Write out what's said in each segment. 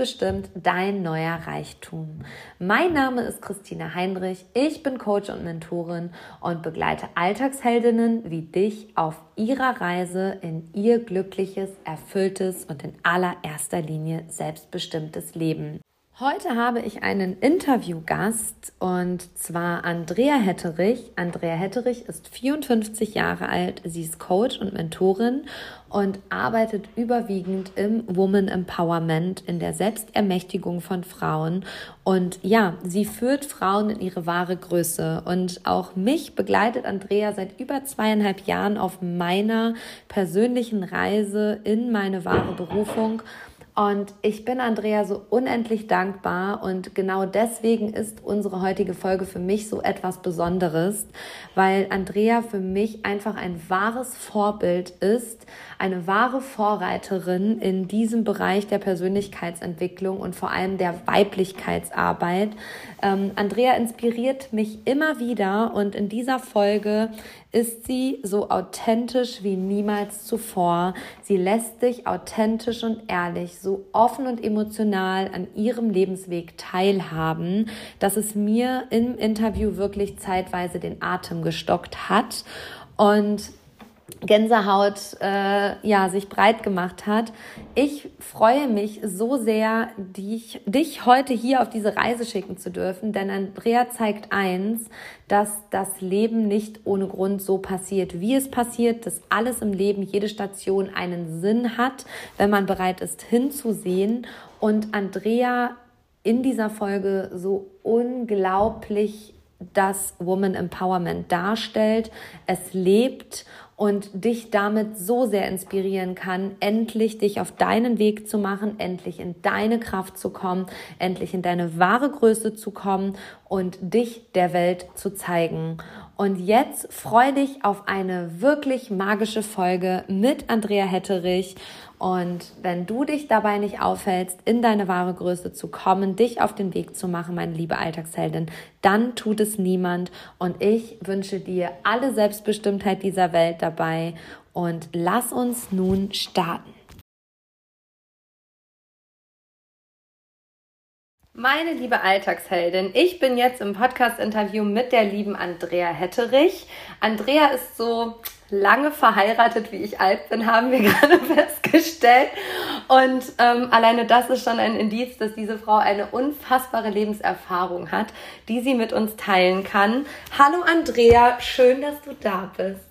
Selbstbestimmt dein neuer Reichtum. Mein Name ist Christina Heinrich, ich bin Coach und Mentorin und begleite Alltagsheldinnen wie dich auf ihrer Reise in ihr glückliches, erfülltes und in allererster Linie selbstbestimmtes Leben. Heute habe ich einen Interviewgast und zwar Andrea Hetterich. Andrea Hetterich ist 54 Jahre alt, sie ist Coach und Mentorin und arbeitet überwiegend im Woman Empowerment, in der Selbstermächtigung von Frauen. Und ja, sie führt Frauen in ihre wahre Größe. Und auch mich begleitet Andrea seit über zweieinhalb Jahren auf meiner persönlichen Reise in meine wahre Berufung. Und ich bin Andrea so unendlich dankbar und genau deswegen ist unsere heutige Folge für mich so etwas Besonderes, weil Andrea für mich einfach ein wahres Vorbild ist, eine wahre Vorreiterin in diesem Bereich der Persönlichkeitsentwicklung und vor allem der Weiblichkeitsarbeit. Ähm, Andrea inspiriert mich immer wieder und in dieser Folge ist sie so authentisch wie niemals zuvor. Sie lässt dich authentisch und ehrlich, so offen und emotional an ihrem Lebensweg teilhaben, dass es mir im Interview wirklich zeitweise den Atem gestockt hat. Und Gänsehaut äh, ja sich breit gemacht hat. Ich freue mich so sehr, dich, dich heute hier auf diese Reise schicken zu dürfen, denn Andrea zeigt eins, dass das Leben nicht ohne Grund so passiert, wie es passiert, dass alles im Leben, jede Station einen Sinn hat, wenn man bereit ist hinzusehen. Und Andrea in dieser Folge so unglaublich das Woman Empowerment darstellt. Es lebt und dich damit so sehr inspirieren kann, endlich dich auf deinen Weg zu machen, endlich in deine Kraft zu kommen, endlich in deine wahre Größe zu kommen und dich der Welt zu zeigen. Und jetzt freu dich auf eine wirklich magische Folge mit Andrea Hetterich und wenn du dich dabei nicht aufhältst, in deine wahre Größe zu kommen, dich auf den Weg zu machen, meine liebe Alltagsheldin, dann tut es niemand. Und ich wünsche dir alle Selbstbestimmtheit dieser Welt dabei. Und lass uns nun starten. Meine liebe Alltagsheldin, ich bin jetzt im Podcast-Interview mit der lieben Andrea Hetterich. Andrea ist so lange verheiratet, wie ich alt bin, haben wir gerade festgestellt. Und ähm, alleine das ist schon ein Indiz, dass diese Frau eine unfassbare Lebenserfahrung hat, die sie mit uns teilen kann. Hallo Andrea, schön, dass du da bist.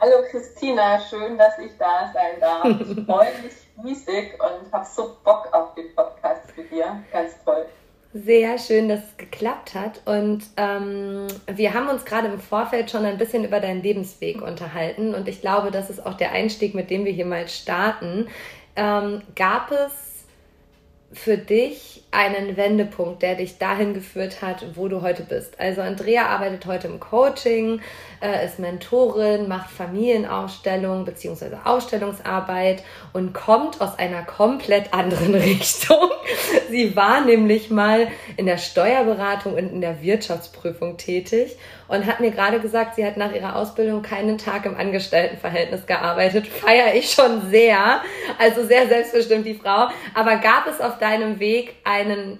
Hallo Christina, schön, dass ich da sein darf. Ich freue mich riesig und habe so Bock auf den Podcast mit dir. Ganz toll. Sehr schön, dass es geklappt hat. Und ähm, wir haben uns gerade im Vorfeld schon ein bisschen über deinen Lebensweg unterhalten. Und ich glaube, das ist auch der Einstieg, mit dem wir hier mal starten. Ähm, gab es für dich einen Wendepunkt, der dich dahin geführt hat, wo du heute bist? Also Andrea arbeitet heute im Coaching, äh, ist Mentorin, macht Familienausstellungen bzw. Ausstellungsarbeit und kommt aus einer komplett anderen Richtung. Sie war nämlich mal in der Steuerberatung und in der Wirtschaftsprüfung tätig und hat mir gerade gesagt, sie hat nach ihrer Ausbildung keinen Tag im Angestelltenverhältnis gearbeitet. Feiere ich schon sehr. Also sehr selbstbestimmt die Frau. Aber gab es auf deinem Weg einen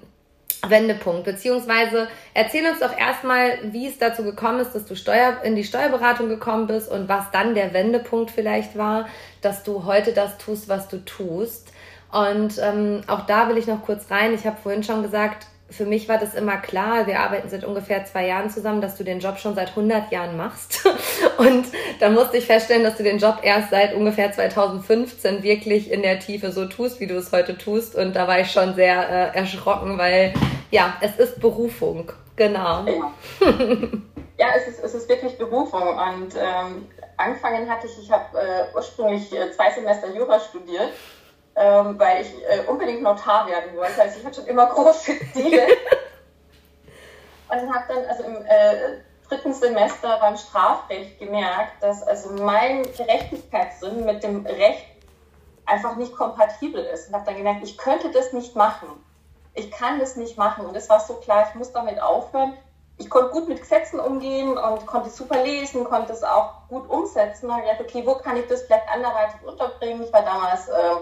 Wendepunkt, beziehungsweise erzähl uns doch erstmal, wie es dazu gekommen ist, dass du Steuer, in die Steuerberatung gekommen bist und was dann der Wendepunkt vielleicht war, dass du heute das tust, was du tust. Und ähm, auch da will ich noch kurz rein. Ich habe vorhin schon gesagt, für mich war das immer klar, wir arbeiten seit ungefähr zwei Jahren zusammen, dass du den Job schon seit 100 Jahren machst. Und da musste ich feststellen, dass du den Job erst seit ungefähr 2015 wirklich in der Tiefe so tust, wie du es heute tust. Und da war ich schon sehr äh, erschrocken, weil ja, es ist Berufung. Genau. Ja, ja es, ist, es ist wirklich Berufung. Und ähm, angefangen hatte ich, ich habe äh, ursprünglich äh, zwei Semester Jura studiert ähm, weil ich äh, unbedingt Notar werden wollte. Also ich hatte schon immer große Ziele. und habe dann also im äh, dritten Semester beim Strafrecht gemerkt, dass also mein Gerechtigkeitssinn mit dem Recht einfach nicht kompatibel ist. Und habe dann gemerkt, ich könnte das nicht machen. Ich kann das nicht machen. Und es war so klar, ich muss damit aufhören. Ich konnte gut mit Gesetzen umgehen und konnte super lesen, konnte es auch gut umsetzen. Und ich dachte, okay, wo kann ich das vielleicht anderweitig unterbringen? Ich war damals äh,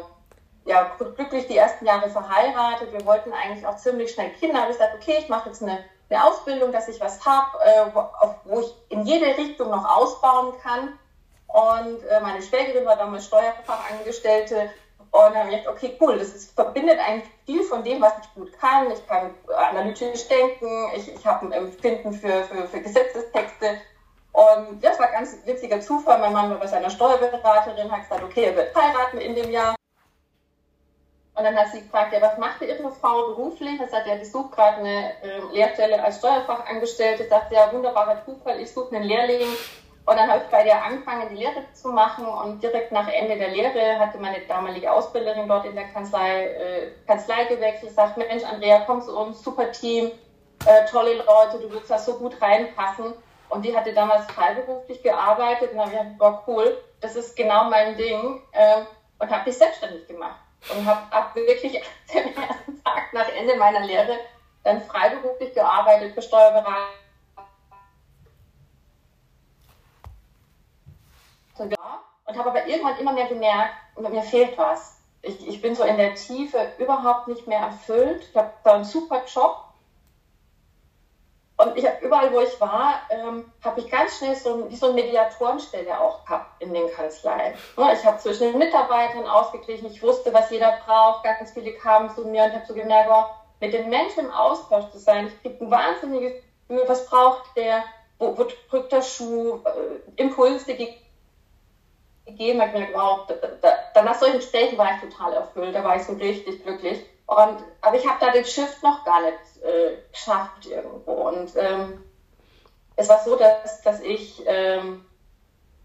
ja, glücklich die ersten Jahre verheiratet. Wir wollten eigentlich auch ziemlich schnell Kinder. Habe ich gesagt, okay, ich mache jetzt eine, eine Ausbildung, dass ich was habe, äh, wo, wo, ich in jede Richtung noch ausbauen kann. Und äh, meine Schwägerin war damals Steuerfachangestellte. Und habe gedacht, okay, cool, das ist, verbindet eigentlich viel von dem, was ich gut kann. Ich kann analytisch denken, ich, ich habe ein Empfinden für, für, für Gesetzestexte. Und das war ganz witziger Zufall. Mein Mann war bei seiner Steuerberaterin, hat gesagt, okay, er wird heiraten in dem Jahr. Und dann hat sie gefragt, ja, was macht Ihre Frau beruflich? Er sagt, ja, die sucht gerade eine äh, Lehrstelle als Steuerfachangestellte. Sagt, ja, wunderbarer Zufall, ich suche einen Lehrling. Und dann habe ich bei der angefangen, die Lehre zu machen und direkt nach Ende der Lehre hatte meine damalige Ausbilderin dort in der Kanzlei, äh, Kanzlei gewechselt, sagt, Mensch, Andrea, komm zu uns, super Team, äh, tolle Leute, du würdest da so gut reinpassen. Und die hatte damals freiberuflich gearbeitet und dann habe ich gedacht, boah, cool, das ist genau mein Ding äh, und habe mich selbstständig gemacht. Und habe ab wirklich den ersten Tag nach Ende meiner Lehre dann freiberuflich gearbeitet für Steuerberater und habe aber irgendwann immer mehr gemerkt, mir fehlt was. Ich, ich bin so in der Tiefe überhaupt nicht mehr erfüllt. Ich habe da einen super Job. Und ich habe überall, wo ich war, ähm, habe ich ganz schnell so, wie so eine Mediatorenstelle auch gehabt in den Kanzleien. Ich habe zwischen den Mitarbeitern ausgeglichen, ich wusste, was jeder braucht. Ganz viele kamen zu mir und habe so gemerkt, oh, mit den Menschen im Austausch zu sein, ich kriege ein wahnsinniges Gefühl, was braucht der, wo, wo drückt der Schuh, äh, Impulse, gegeben, habe gemerkt, wow, da, da, dann nach solchen Gesprächen war ich total erfüllt, da war ich so richtig glücklich. Und, aber ich habe da den Shift noch gar nicht äh, geschafft irgendwo. Und ähm, es war so, dass, dass ich ähm,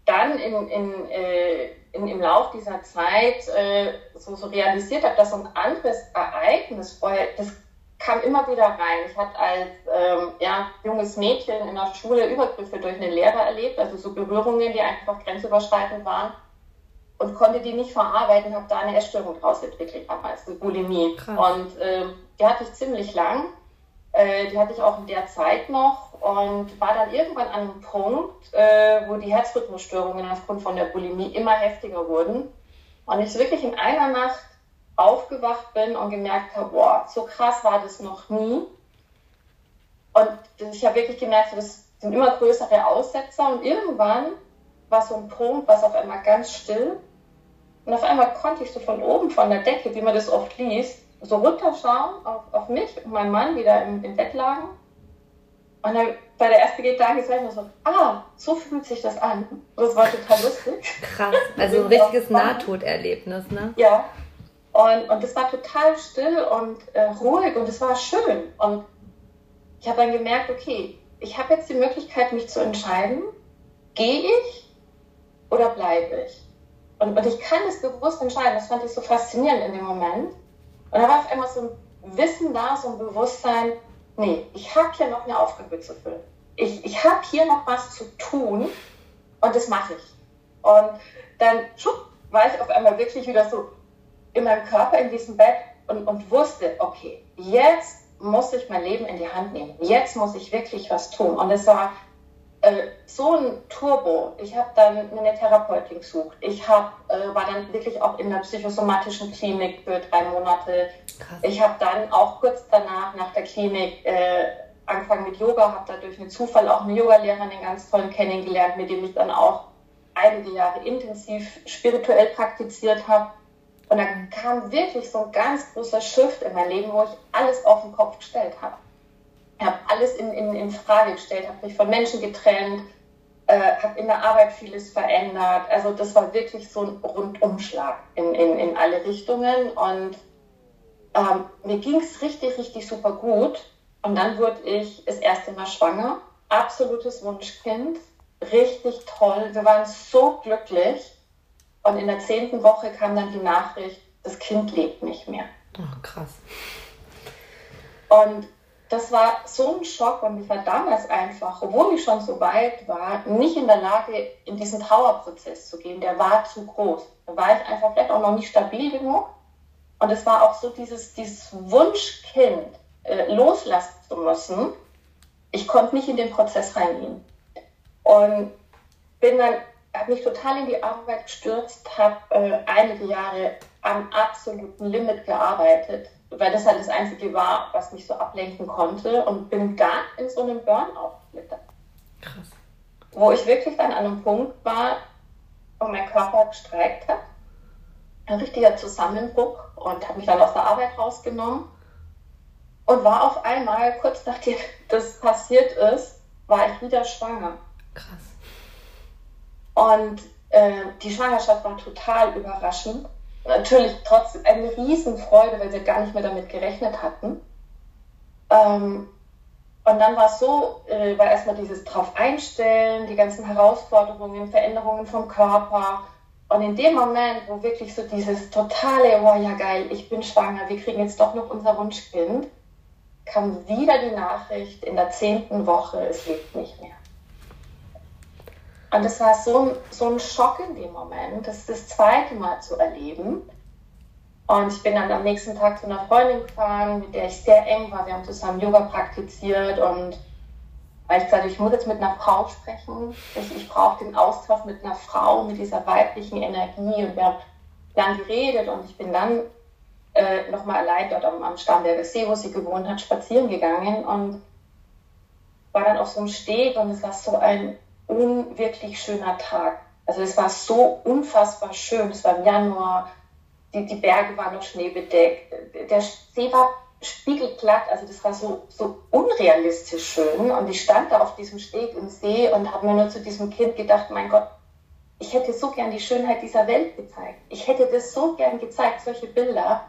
dann in, in, äh, in, im Lauf dieser Zeit äh, so, so realisiert habe, dass so ein anderes Ereignis vorher, das kam immer wieder rein. Ich hatte als ähm, ja, junges Mädchen in der Schule Übergriffe durch einen Lehrer erlebt, also so Berührungen, die einfach grenzüberschreitend waren und konnte die nicht verarbeiten, habe da eine Essstörung draus entwickelt damals, eine Bulimie. Krass. Und äh, die hatte ich ziemlich lang, äh, die hatte ich auch in der Zeit noch und war dann irgendwann an einem Punkt, äh, wo die Herzrhythmusstörungen aufgrund von der Bulimie immer heftiger wurden. Und ich wirklich in einer Nacht aufgewacht bin und gemerkt habe, boah, so krass war das noch nie. Und ich habe wirklich gemerkt, das sind immer größere Aussetzer und irgendwann war so ein Punkt, was auf einmal ganz still und auf einmal konnte ich so von oben, von der Decke, wie man das oft liest, so runterschauen auf, auf mich und meinen Mann, wieder im, im Bett lagen. Und dann bei der ersten Gedanke ich nur so, ah, so fühlt sich das an. Das war total lustig. Krass, also ein richtiges Nahtoderlebnis, ne? Ja, und, und das war total still und äh, ruhig und es war schön. Und ich habe dann gemerkt, okay, ich habe jetzt die Möglichkeit, mich zu entscheiden, gehe ich oder bleibe ich? Und, und ich kann es bewusst entscheiden. Das fand ich so faszinierend in dem Moment. Und da war auf einmal so ein Wissen da, so ein Bewusstsein, nee, ich habe hier noch eine Aufgabe zu füllen. Ich, ich habe hier noch was zu tun und das mache ich. Und dann schupp, war ich auf einmal wirklich wieder so in meinem Körper in diesem Bett und, und wusste, okay, jetzt muss ich mein Leben in die Hand nehmen. Jetzt muss ich wirklich was tun. Und es war äh, so ein Turbo. Ich habe dann eine Therapeutin gesucht. Ich hab, äh, war dann wirklich auch in der psychosomatischen Klinik für drei Monate. Krass. Ich habe dann auch kurz danach, nach der Klinik, äh, angefangen mit Yoga, habe da durch einen Zufall auch einen Yogalehrer, einen ganz tollen kennengelernt, mit dem ich dann auch einige Jahre intensiv spirituell praktiziert habe. Und dann kam wirklich so ein ganz großer Shift in mein Leben, wo ich alles auf den Kopf gestellt habe. Ich habe alles in, in, in Frage gestellt, habe mich von Menschen getrennt, äh, habe in der Arbeit vieles verändert. Also das war wirklich so ein Rundumschlag in, in, in alle Richtungen. Und ähm, mir ging es richtig, richtig super gut. Und dann wurde ich das erste Mal schwanger. Absolutes Wunschkind. Richtig toll. Wir waren so glücklich. Und in der zehnten Woche kam dann die Nachricht, das Kind lebt nicht mehr. Oh, krass. Und das war so ein Schock und ich war damals einfach, obwohl ich schon so weit war, nicht in der Lage, in diesen Trauerprozess zu gehen. Der war zu groß. Da war ich einfach vielleicht auch noch nicht stabil genug. Und es war auch so dieses, dieses Wunschkind äh, loslassen zu müssen. Ich konnte nicht in den Prozess reingehen. Und bin dann habe mich total in die Arbeit gestürzt, habe äh, einige Jahre am absoluten Limit gearbeitet, weil das halt das Einzige war, was mich so ablenken konnte und bin dann in so einem Burnout mit Krass. Wo ich wirklich dann an einem Punkt war, wo mein Körper gestreikt hat. Ein richtiger Zusammenbruch und habe mich dann aus der Arbeit rausgenommen und war auf einmal, kurz nachdem das passiert ist, war ich wieder schwanger. Krass. Und äh, die Schwangerschaft war total überraschend. Natürlich trotzdem eine Riesenfreude, weil wir gar nicht mehr damit gerechnet hatten. Ähm, und dann war es so, äh, war erstmal dieses drauf einstellen, die ganzen Herausforderungen, Veränderungen vom Körper. Und in dem Moment, wo wirklich so dieses totale, oh ja geil, ich bin schwanger, wir kriegen jetzt doch noch unser Wunschkind, kam wieder die Nachricht in der zehnten Woche, es lebt nicht mehr. Und es war so so ein Schock in dem Moment, das das zweite Mal zu erleben. Und ich bin dann am nächsten Tag zu einer Freundin gefahren, mit der ich sehr eng war. Wir haben zusammen Yoga praktiziert und weil ich gesagt ich muss jetzt mit einer Frau sprechen. Ich, ich brauche den Austausch mit einer Frau, mit dieser weiblichen Energie. Und wir haben dann geredet und ich bin dann äh, nochmal allein dort am, am Starnberger See, wo sie gewohnt hat, spazieren gegangen und war dann auf so einem Steg und es war so ein unwirklich schöner Tag. Also es war so unfassbar schön. Es war im Januar, die, die Berge waren noch schneebedeckt, der See war spiegelglatt, also das war so, so unrealistisch schön. Und ich stand da auf diesem Steg im See und habe mir nur zu diesem Kind gedacht, mein Gott, ich hätte so gern die Schönheit dieser Welt gezeigt. Ich hätte das so gern gezeigt, solche Bilder.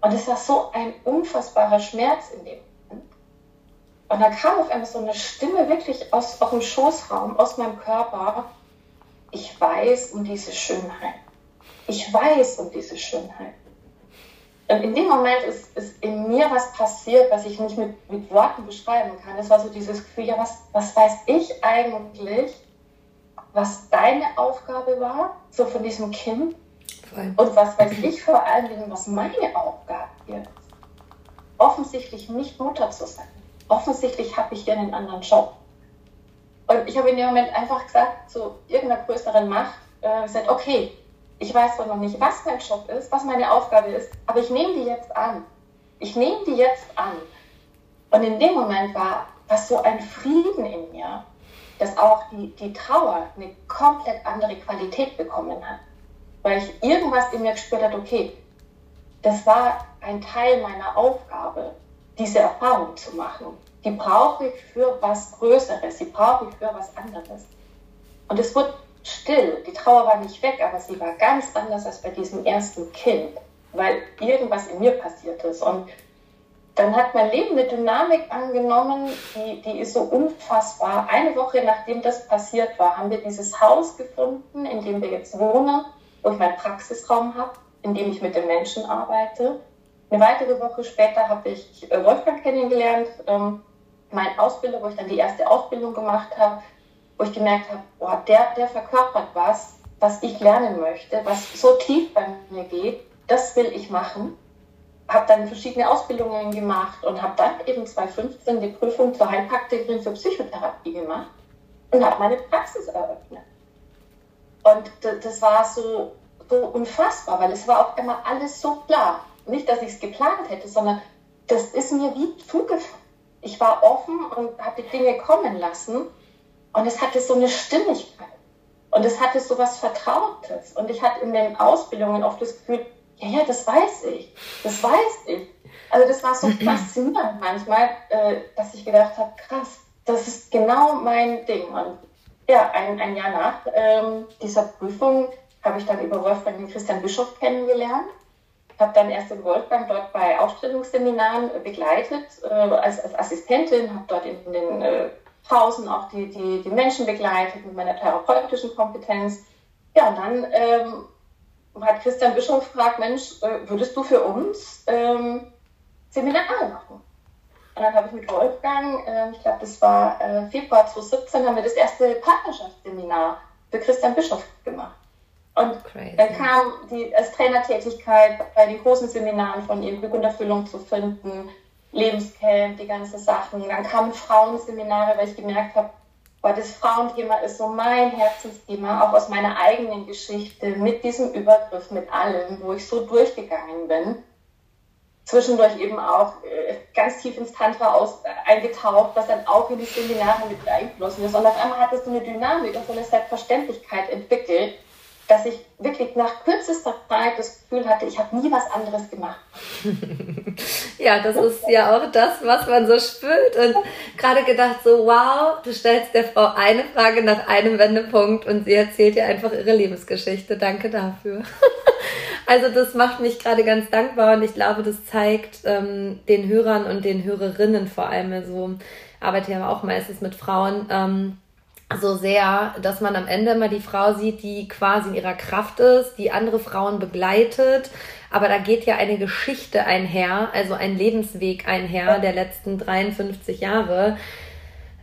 Und es war so ein unfassbarer Schmerz in dem. Und dann kam auf einmal so eine Stimme wirklich aus, aus dem Schoßraum, aus meinem Körper. Ich weiß um diese Schönheit. Ich weiß um diese Schönheit. Und in dem Moment ist, ist in mir was passiert, was ich nicht mit, mit Worten beschreiben kann. Es war so dieses Gefühl, ja, was, was weiß ich eigentlich, was deine Aufgabe war, so von diesem Kind? Und was weiß ich vor allen Dingen, was meine Aufgabe ist? Offensichtlich nicht Mutter zu sein. Offensichtlich habe ich hier einen anderen Job. Und ich habe in dem Moment einfach gesagt, zu irgendeiner größeren Macht, äh, gesagt, okay, ich weiß zwar noch nicht, was mein Job ist, was meine Aufgabe ist, aber ich nehme die jetzt an. Ich nehme die jetzt an. Und in dem Moment war was so ein Frieden in mir, dass auch die, die Trauer eine komplett andere Qualität bekommen hat weil ich irgendwas in mir gespürt habe, okay, das war ein Teil meiner Aufgabe, diese Erfahrung zu machen. Die brauche ich für was Größeres, die brauche ich für was anderes. Und es wurde still. Die Trauer war nicht weg, aber sie war ganz anders als bei diesem ersten Kind, weil irgendwas in mir passiert ist. Und dann hat mein Leben eine Dynamik angenommen, die, die ist so unfassbar. Eine Woche nachdem das passiert war, haben wir dieses Haus gefunden, in dem wir jetzt wohnen wo ich meinen Praxisraum habe, in dem ich mit den Menschen arbeite. Eine weitere Woche später habe ich äh, Wolfgang kennengelernt, ähm, mein Ausbilder, wo ich dann die erste Ausbildung gemacht habe, wo ich gemerkt habe, boah, der, der verkörpert was, was ich lernen möchte, was so tief bei mir geht, das will ich machen. Habe dann verschiedene Ausbildungen gemacht und habe dann eben 2015 die Prüfung zur Heilpraktikerin für Psychotherapie gemacht und habe meine Praxis eröffnet. Und das war so, so unfassbar, weil es war auf einmal alles so klar. Nicht, dass ich es geplant hätte, sondern das ist mir wie zugefallen. Ich war offen und habe die Dinge kommen lassen und es hatte so eine Stimmigkeit und es hatte so was Vertrautes und ich hatte in den Ausbildungen oft das Gefühl, ja, ja, das weiß ich, das weiß ich. Also das war so faszinierend manchmal, äh, dass ich gedacht habe, krass, das ist genau mein Ding. Und ja, ein, ein Jahr nach ähm, dieser Prüfung habe ich dann über Wolfgang den Christian Bischof kennengelernt. Habe dann erst den Wolfgang dort bei Ausstellungsseminaren begleitet äh, als, als Assistentin, habe dort in den äh, Pausen auch die, die, die Menschen begleitet mit meiner therapeutischen Kompetenz. Ja, und dann ähm, hat Christian Bischof gefragt, Mensch, äh, würdest du für uns ähm, Seminare machen? Und dann habe ich mit Wolfgang, äh, ich glaube, das war äh, Februar 2017, haben wir das erste Partnerschaftsseminar für Christian Bischof gemacht. Und Crazy. dann kam die als Trainertätigkeit bei den großen Seminaren von ihm Glück und Erfüllung zu finden, Lebenscamp, die ganzen Sachen. Dann kamen Frauenseminare, weil ich gemerkt habe, weil das Frauenthema ist so mein Herzensthema, auch aus meiner eigenen Geschichte, mit diesem Übergriff, mit allem, wo ich so durchgegangen bin. Zwischendurch eben auch äh, ganz tief ins Tantra aus, äh, eingetaucht, was dann auch in die Seminare mit eingeflossen ist. Und auf einmal hat es so eine Dynamik und so eine Selbstverständlichkeit entwickelt, dass ich wirklich nach kürzester Zeit das Gefühl hatte, ich habe nie was anderes gemacht. ja, das ist ja auch das, was man so spürt. Und gerade gedacht, so, wow, du stellst der Frau eine Frage nach einem Wendepunkt und sie erzählt dir einfach ihre Lebensgeschichte. Danke dafür. also das macht mich gerade ganz dankbar und ich glaube, das zeigt ähm, den Hörern und den Hörerinnen vor allem, also arbeite ja auch meistens mit Frauen, ähm, so sehr, dass man am Ende immer die Frau sieht, die quasi in ihrer Kraft ist, die andere Frauen begleitet. Aber da geht ja eine Geschichte einher, also ein Lebensweg einher der letzten 53 Jahre,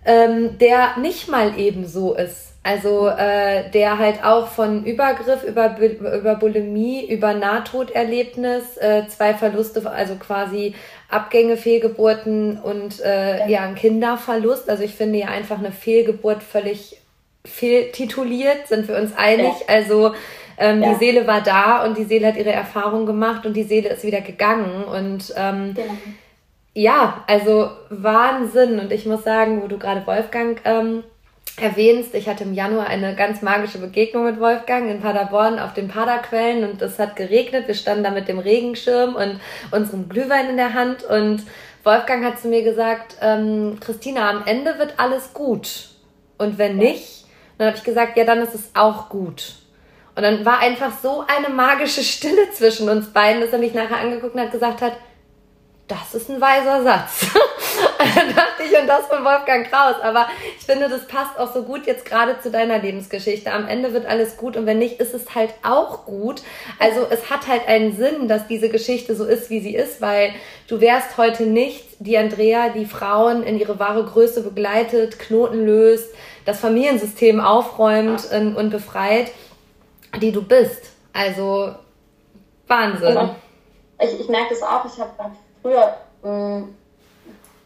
ähm, der nicht mal eben so ist. Also äh, der halt auch von Übergriff über, über Bulimie, über Nahtoderlebnis, äh, zwei Verluste, also quasi Abgänge, Fehlgeburten und äh, ja. ja, ein Kinderverlust. Also ich finde ja einfach eine Fehlgeburt völlig fehltituliert, sind wir uns einig. Ja. Also ähm, ja. die Seele war da und die Seele hat ihre Erfahrung gemacht und die Seele ist wieder gegangen. Und ähm, genau. ja, also Wahnsinn. Und ich muss sagen, wo du gerade Wolfgang ähm, erwähnst, ich hatte im Januar eine ganz magische Begegnung mit Wolfgang in Paderborn auf den Paderquellen und es hat geregnet. Wir standen da mit dem Regenschirm und unserem Glühwein in der Hand und Wolfgang hat zu mir gesagt, ähm, Christina, am Ende wird alles gut. Und wenn nicht, dann habe ich gesagt, ja, dann ist es auch gut. Und dann war einfach so eine magische Stille zwischen uns beiden, dass er mich nachher angeguckt und hat gesagt hat, das ist ein weiser Satz. da dachte ich, und das von Wolfgang Kraus. Aber ich finde, das passt auch so gut jetzt gerade zu deiner Lebensgeschichte. Am Ende wird alles gut und wenn nicht, ist es halt auch gut. Also es hat halt einen Sinn, dass diese Geschichte so ist, wie sie ist, weil du wärst heute nicht die Andrea, die Frauen in ihre wahre Größe begleitet, Knoten löst, das Familiensystem aufräumt und befreit, die du bist. Also Wahnsinn. Ich, ich merke das auch. Ich habe früher mh, mm,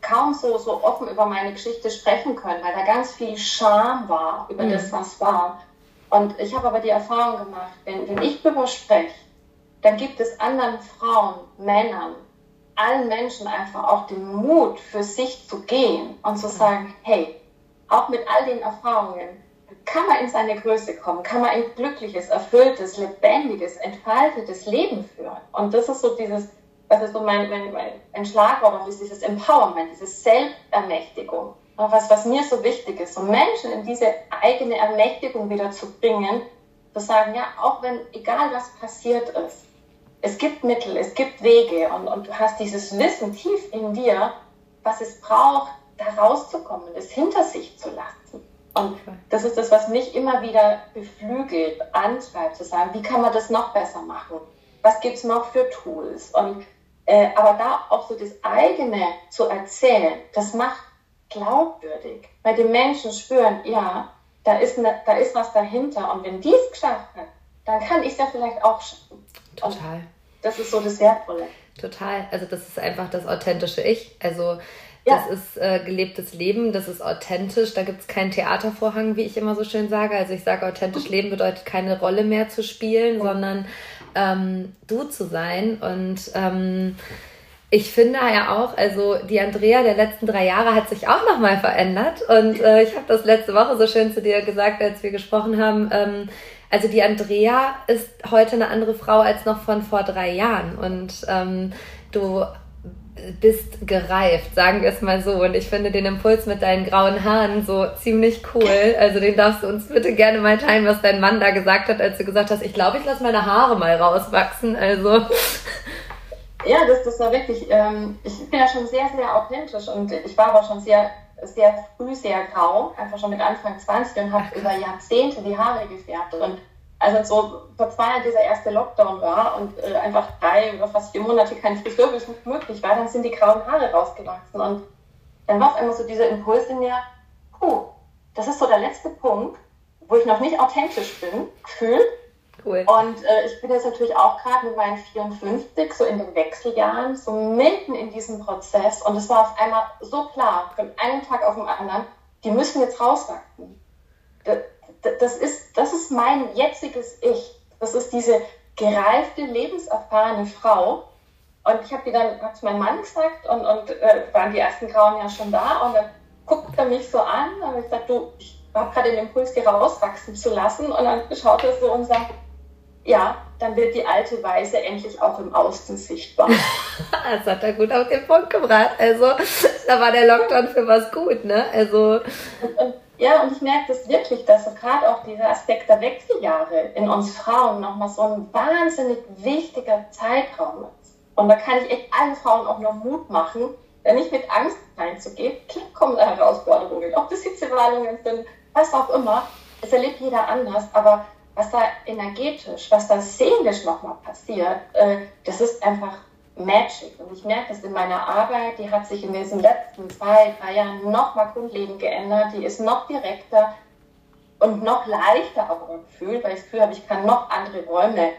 kaum so, so offen über meine Geschichte sprechen können, weil da ganz viel Scham war über mhm. das, was war. Und ich habe aber die Erfahrung gemacht, wenn, wenn ich darüber spreche, dann gibt es anderen Frauen, Männern, allen Menschen einfach auch den Mut, für sich zu gehen und zu sagen, hey, auch mit all den Erfahrungen, kann man in seine Größe kommen, kann man ein glückliches, erfülltes, lebendiges, entfaltetes Leben führen. Und das ist so dieses, das ist so mein, mein, mein ein Schlagwort, ist dieses Empowerment, diese Selbstermächtigung. Was, was mir so wichtig ist, so Menschen in diese eigene Ermächtigung wieder zu bringen, zu sagen, ja, auch wenn, egal was passiert ist, es gibt Mittel, es gibt Wege und, und du hast dieses Wissen tief in dir, was es braucht, da rauszukommen, es hinter sich zu lassen. Und das ist das, was mich immer wieder beflügelt, antreibt, zu sagen, wie kann man das noch besser machen? Was gibt es noch für Tools? Und äh, aber da auch so das eigene zu erzählen, das macht glaubwürdig, weil die Menschen spüren, ja, da ist, ne, da ist was dahinter und wenn die es geschafft hat, dann kann ich es ja vielleicht auch schaffen. Total. Und das ist so das Wertvolle. Total. Also das ist einfach das authentische Ich. Also das ja. ist äh, gelebtes Leben, das ist authentisch. Da gibt es keinen Theatervorhang, wie ich immer so schön sage. Also ich sage, authentisch mhm. leben bedeutet keine Rolle mehr zu spielen, mhm. sondern ähm, du zu sein. Und ähm, ich finde ja auch, also die Andrea der letzten drei Jahre hat sich auch nochmal verändert. Und äh, ich habe das letzte Woche so schön zu dir gesagt, als wir gesprochen haben. Ähm, also die Andrea ist heute eine andere Frau als noch von vor drei Jahren. Und ähm, du bist gereift, sagen wir es mal so. Und ich finde den Impuls mit deinen grauen Haaren so ziemlich cool. Also den darfst du uns bitte gerne mal teilen, was dein Mann da gesagt hat, als du gesagt hast, ich glaube, ich lasse meine Haare mal rauswachsen. Also. Ja, das, das war wirklich, ähm, ich bin ja schon sehr, sehr authentisch und ich war aber schon sehr, sehr früh sehr grau, einfach schon mit Anfang 20 und habe über Jahrzehnte die Haare gefärbt. Und also so vor zwei Jahren dieser erste Lockdown war und äh, einfach drei oder fast vier Monate kein Friseurbesuch möglich war, dann sind die grauen Haare rausgewachsen. Und dann war auf einmal so dieser Impuls in mir, puh, das ist so der letzte Punkt, wo ich noch nicht authentisch bin, gefühlt. Cool. Und äh, ich bin jetzt natürlich auch gerade mit meinen 54, so in den Wechseljahren, so mitten in diesem Prozess. Und es war auf einmal so klar, von einem Tag auf den anderen, die müssen jetzt rauswachsen. Das ist, das ist mein jetziges Ich. Das ist diese gereifte, lebenserfahrene Frau. Und ich habe die dann hat mein Mann gesagt und, und äh, waren die ersten Grauen ja schon da und dann guckt er mich so an und ich gesagt, du, ich habe gerade den Impuls, die rauswachsen zu lassen und dann schaut er so und sagt, ja, dann wird die alte Weise endlich auch im Außen sichtbar. das hat er gut auf den Punkt gebracht. Also, da war der Lockdown für was gut, ne? Also. Und, und, ja, und ich merke das wirklich, dass gerade auch dieser Aspekt der Wechseljahre in uns Frauen nochmal so ein wahnsinnig wichtiger Zeitraum ist. Und da kann ich echt allen Frauen auch nur Mut machen, da nicht mit Angst reinzugehen. Klar kommen da Herausforderungen, ob das Hitzewallungen sind, was auch immer. Es erlebt jeder anders, aber was da energetisch, was da seelisch nochmal passiert, äh, das ist einfach Magic. Und ich merke das in meiner Arbeit, die hat sich in diesen letzten zwei, drei Jahren nochmal grundlegend geändert. Die ist noch direkter und noch leichter auch im Gefühl, weil ich das Gefühl habe, ich kann noch andere Räume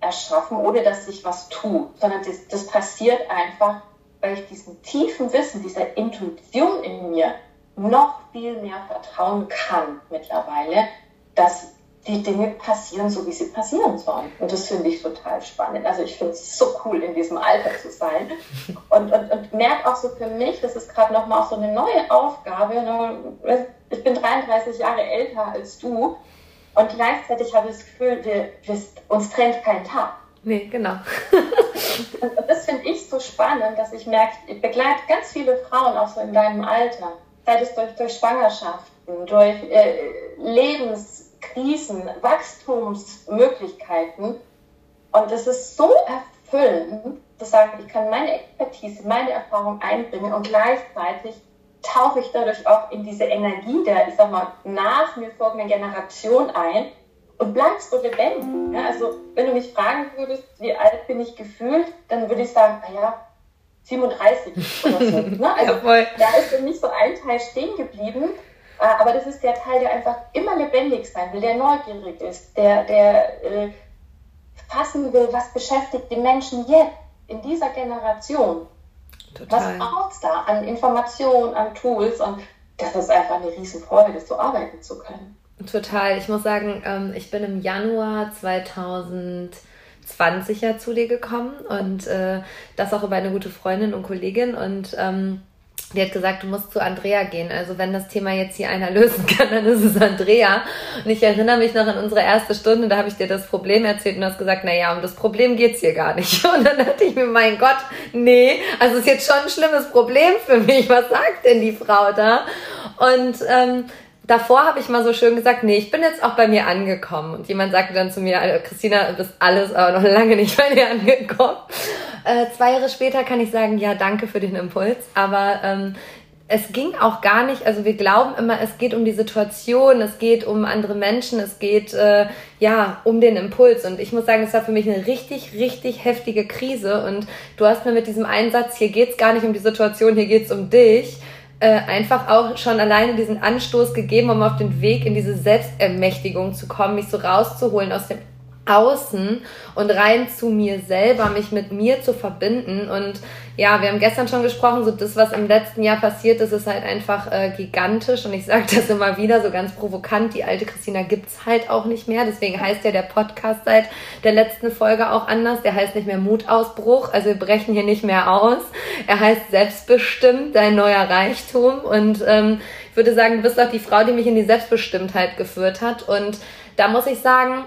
erschaffen, ohne dass sich was tut. Sondern das, das passiert einfach, weil ich diesem tiefen Wissen, dieser Intuition in mir noch viel mehr vertrauen kann mittlerweile, dass die Dinge passieren, so wie sie passieren sollen. Und das finde ich total spannend. Also ich finde es so cool, in diesem Alter zu sein. Und, und, und merke auch so für mich, das ist gerade nochmal auch so eine neue Aufgabe. Ich bin 33 Jahre älter als du. Und gleichzeitig habe ich das Gefühl, wir, wir, uns trennt kein Tag. Nee, genau. und das finde ich so spannend, dass ich merke, ich begleite ganz viele Frauen auch so in deinem Alter. Sei es durch, durch Schwangerschaften, durch äh, Lebens Krisen, Wachstumsmöglichkeiten. Und das ist so erfüllend, zu sagen, ich kann meine Expertise, meine Erfahrung einbringen und gleichzeitig tauche ich dadurch auch in diese Energie der, ich sag mal, nach mir folgenden Generation ein und bleibst so lebendig. Ja, also, wenn du mich fragen würdest, wie alt bin ich gefühlt, dann würde ich sagen, naja, 37 oder so. Ne? Also, da ist für mich so ein Teil stehen geblieben, aber das ist der Teil, der einfach immer lebendig sein will, der neugierig ist, der, der äh, fassen will, was beschäftigt die Menschen jetzt in dieser Generation. Total. Was braucht es da an Informationen, an Tools? Und das ist einfach eine Riesenfreude, so arbeiten zu können. Total. Ich muss sagen, ähm, ich bin im Januar 2020 ja zu dir gekommen und äh, das auch über eine gute Freundin und Kollegin und ähm, die hat gesagt, du musst zu Andrea gehen. Also wenn das Thema jetzt hier einer lösen kann, dann ist es Andrea. Und ich erinnere mich noch an unsere erste Stunde, da habe ich dir das Problem erzählt und du hast gesagt, na ja, um das Problem geht's hier gar nicht. Und dann dachte ich mir, mein Gott, nee, also ist jetzt schon ein schlimmes Problem für mich. Was sagt denn die Frau da? Und ähm, davor habe ich mal so schön gesagt, nee, ich bin jetzt auch bei mir angekommen. Und jemand sagte dann zu mir, Christina, du bist alles, aber noch lange nicht bei dir angekommen. Äh, zwei Jahre später kann ich sagen, ja, danke für den Impuls. Aber ähm, es ging auch gar nicht, also wir glauben immer, es geht um die Situation, es geht um andere Menschen, es geht äh, ja um den Impuls. Und ich muss sagen, es war für mich eine richtig, richtig heftige Krise. Und du hast mir mit diesem Einsatz, hier geht's gar nicht um die Situation, hier geht's um dich, äh, einfach auch schon alleine diesen Anstoß gegeben, um auf den Weg in diese Selbstermächtigung zu kommen, mich so rauszuholen aus dem Außen und rein zu mir selber, mich mit mir zu verbinden. Und ja, wir haben gestern schon gesprochen, so das, was im letzten Jahr passiert ist, ist halt einfach äh, gigantisch. Und ich sage das immer wieder so ganz provokant, die alte Christina gibt's halt auch nicht mehr. Deswegen heißt ja der Podcast seit der letzten Folge auch anders. Der heißt nicht mehr Mutausbruch. Also wir brechen hier nicht mehr aus. Er heißt selbstbestimmt, dein neuer Reichtum. Und ähm, ich würde sagen, du bist auch die Frau, die mich in die Selbstbestimmtheit geführt hat. Und da muss ich sagen,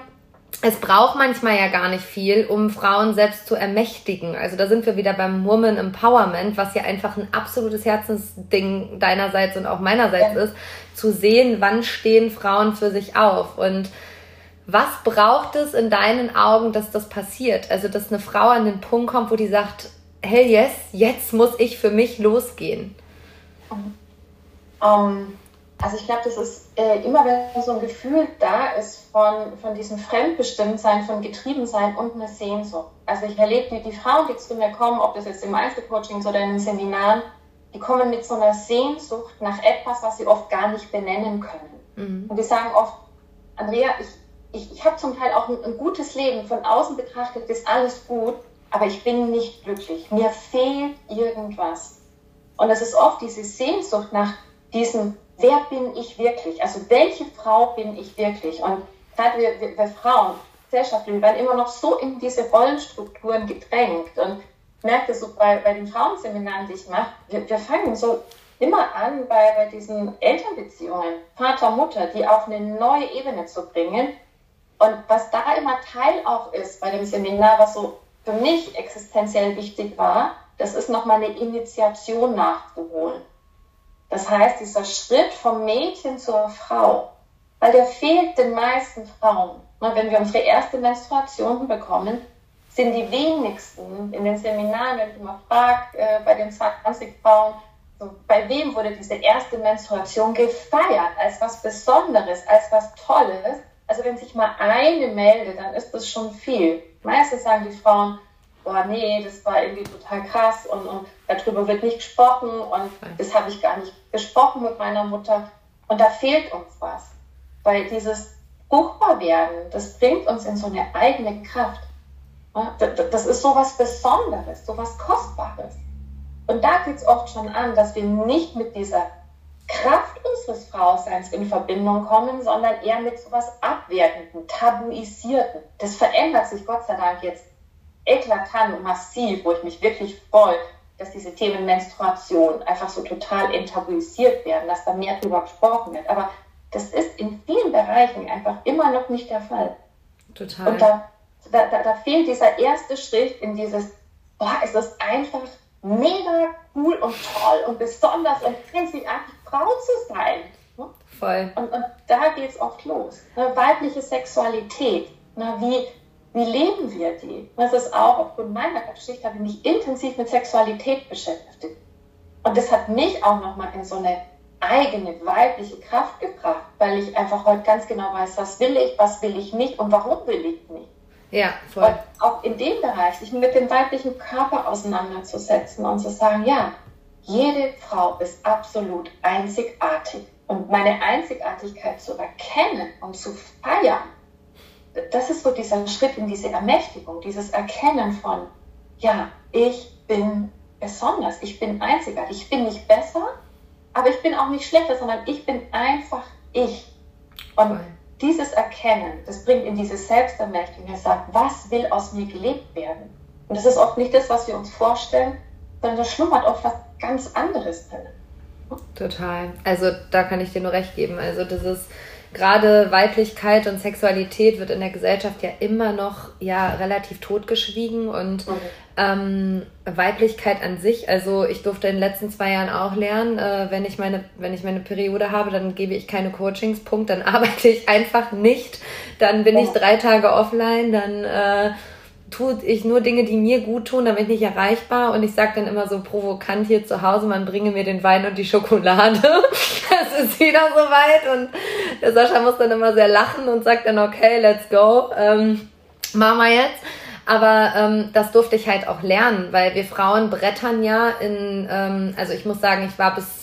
es braucht manchmal ja gar nicht viel, um Frauen selbst zu ermächtigen. Also da sind wir wieder beim Woman Empowerment, was ja einfach ein absolutes Herzensding deinerseits und auch meinerseits ja. ist, zu sehen, wann stehen Frauen für sich auf und was braucht es in deinen Augen, dass das passiert? Also, dass eine Frau an den Punkt kommt, wo die sagt, hey, yes, jetzt muss ich für mich losgehen. Um, ähm, also ich glaube, das ist äh, immer, wenn so ein Gefühl da ist von, von diesem Fremdbestimmtsein, von Getriebensein und eine Sehnsucht. Also ich erlebe die, die Frauen, die zu mir kommen, ob das jetzt im Einzelcoaching oder in den Seminaren, die kommen mit so einer Sehnsucht nach etwas, was sie oft gar nicht benennen können. Mhm. Und die sagen oft, Andrea, ich, ich, ich habe zum Teil auch ein, ein gutes Leben, von außen betrachtet ist alles gut, aber ich bin nicht glücklich. Mir fehlt irgendwas. Und es ist oft diese Sehnsucht nach diesen, wer bin ich wirklich? Also welche Frau bin ich wirklich? Und gerade wir, wir, wir Frauen, gesellschaftlich, wir werden immer noch so in diese Rollenstrukturen gedrängt. Und ich merke so bei, bei den Frauenseminaren, die ich mache, wir, wir fangen so immer an bei, bei diesen Elternbeziehungen, Vater, Mutter, die auf eine neue Ebene zu bringen. Und was da immer Teil auch ist bei dem Seminar, was so für mich existenziell wichtig war, das ist nochmal eine Initiation nachzuholen. Das heißt, dieser Schritt vom Mädchen zur Frau, weil der fehlt den meisten Frauen. Wenn wir unsere erste Menstruation bekommen, sind die wenigsten in den Seminaren, wenn ich immer frage, äh, bei den 20 Frauen, bei wem wurde diese erste Menstruation gefeiert als was Besonderes, als was Tolles? Also wenn sich mal eine meldet, dann ist das schon viel. Meistens sagen die Frauen, boah, nee, das war irgendwie total krass und, und darüber wird nicht gesprochen und das habe ich gar nicht gesprochen mit meiner Mutter. Und da fehlt uns was. Weil dieses fruchtbar werden, das bringt uns in so eine eigene Kraft. Das ist so was Besonderes, so was Kostbares. Und da geht es oft schon an, dass wir nicht mit dieser Kraft unseres Frauseins in Verbindung kommen, sondern eher mit so was Abwertenden, Tabuisierten. Das verändert sich Gott sei Dank jetzt eklatant und massiv, wo ich mich wirklich freue, dass diese Themen Menstruation einfach so total enttabuisiert werden, dass da mehr drüber gesprochen wird. Aber das ist in vielen Bereichen einfach immer noch nicht der Fall. Total. Und da, da, da fehlt dieser erste Schritt in dieses, boah, es ist einfach mega cool und toll und besonders und einzigartig Frau zu sein. Voll. Und, und da geht es oft los. Ne, weibliche Sexualität. Ne, wie, wie leben wir die? Das ist auch aufgrund meiner Geschichte, habe ich mich intensiv mit Sexualität beschäftigt. Und das hat mich auch nochmal in so eine eigene weibliche Kraft gebracht, weil ich einfach heute ganz genau weiß, was will ich, was will ich nicht und warum will ich nicht. Ja, voll. Und auch in dem Bereich, sich mit dem weiblichen Körper auseinanderzusetzen und zu sagen, ja, jede Frau ist absolut einzigartig. Und meine Einzigartigkeit zu erkennen und zu feiern, das ist so dieser Schritt in diese Ermächtigung, dieses Erkennen von, ja, ich bin besonders, ich bin einzigartig, ich bin nicht besser, aber ich bin auch nicht schlechter, sondern ich bin einfach ich. Und dieses Erkennen, das bringt in diese Selbstermächtigung, er sagt, was will aus mir gelebt werden? Und das ist oft nicht das, was wir uns vorstellen, sondern da schlummert auch was ganz anderes drin. Total. Also da kann ich dir nur recht geben. Also das ist gerade Weiblichkeit und Sexualität wird in der Gesellschaft ja immer noch ja relativ totgeschwiegen und mhm. ähm, Weiblichkeit an sich, also ich durfte in den letzten zwei Jahren auch lernen, äh, wenn ich meine, wenn ich meine Periode habe, dann gebe ich keine Coachings, Punkt, dann arbeite ich einfach nicht, dann bin ja. ich drei Tage offline, dann äh, tue ich nur Dinge, die mir gut tun, ich nicht erreichbar und ich sage dann immer so provokant hier zu Hause, man bringe mir den Wein und die Schokolade. es ist wieder soweit und der Sascha muss dann immer sehr lachen und sagt dann, okay, let's go, ähm, machen wir jetzt. Aber ähm, das durfte ich halt auch lernen, weil wir Frauen brettern ja in, ähm, also ich muss sagen, ich war bis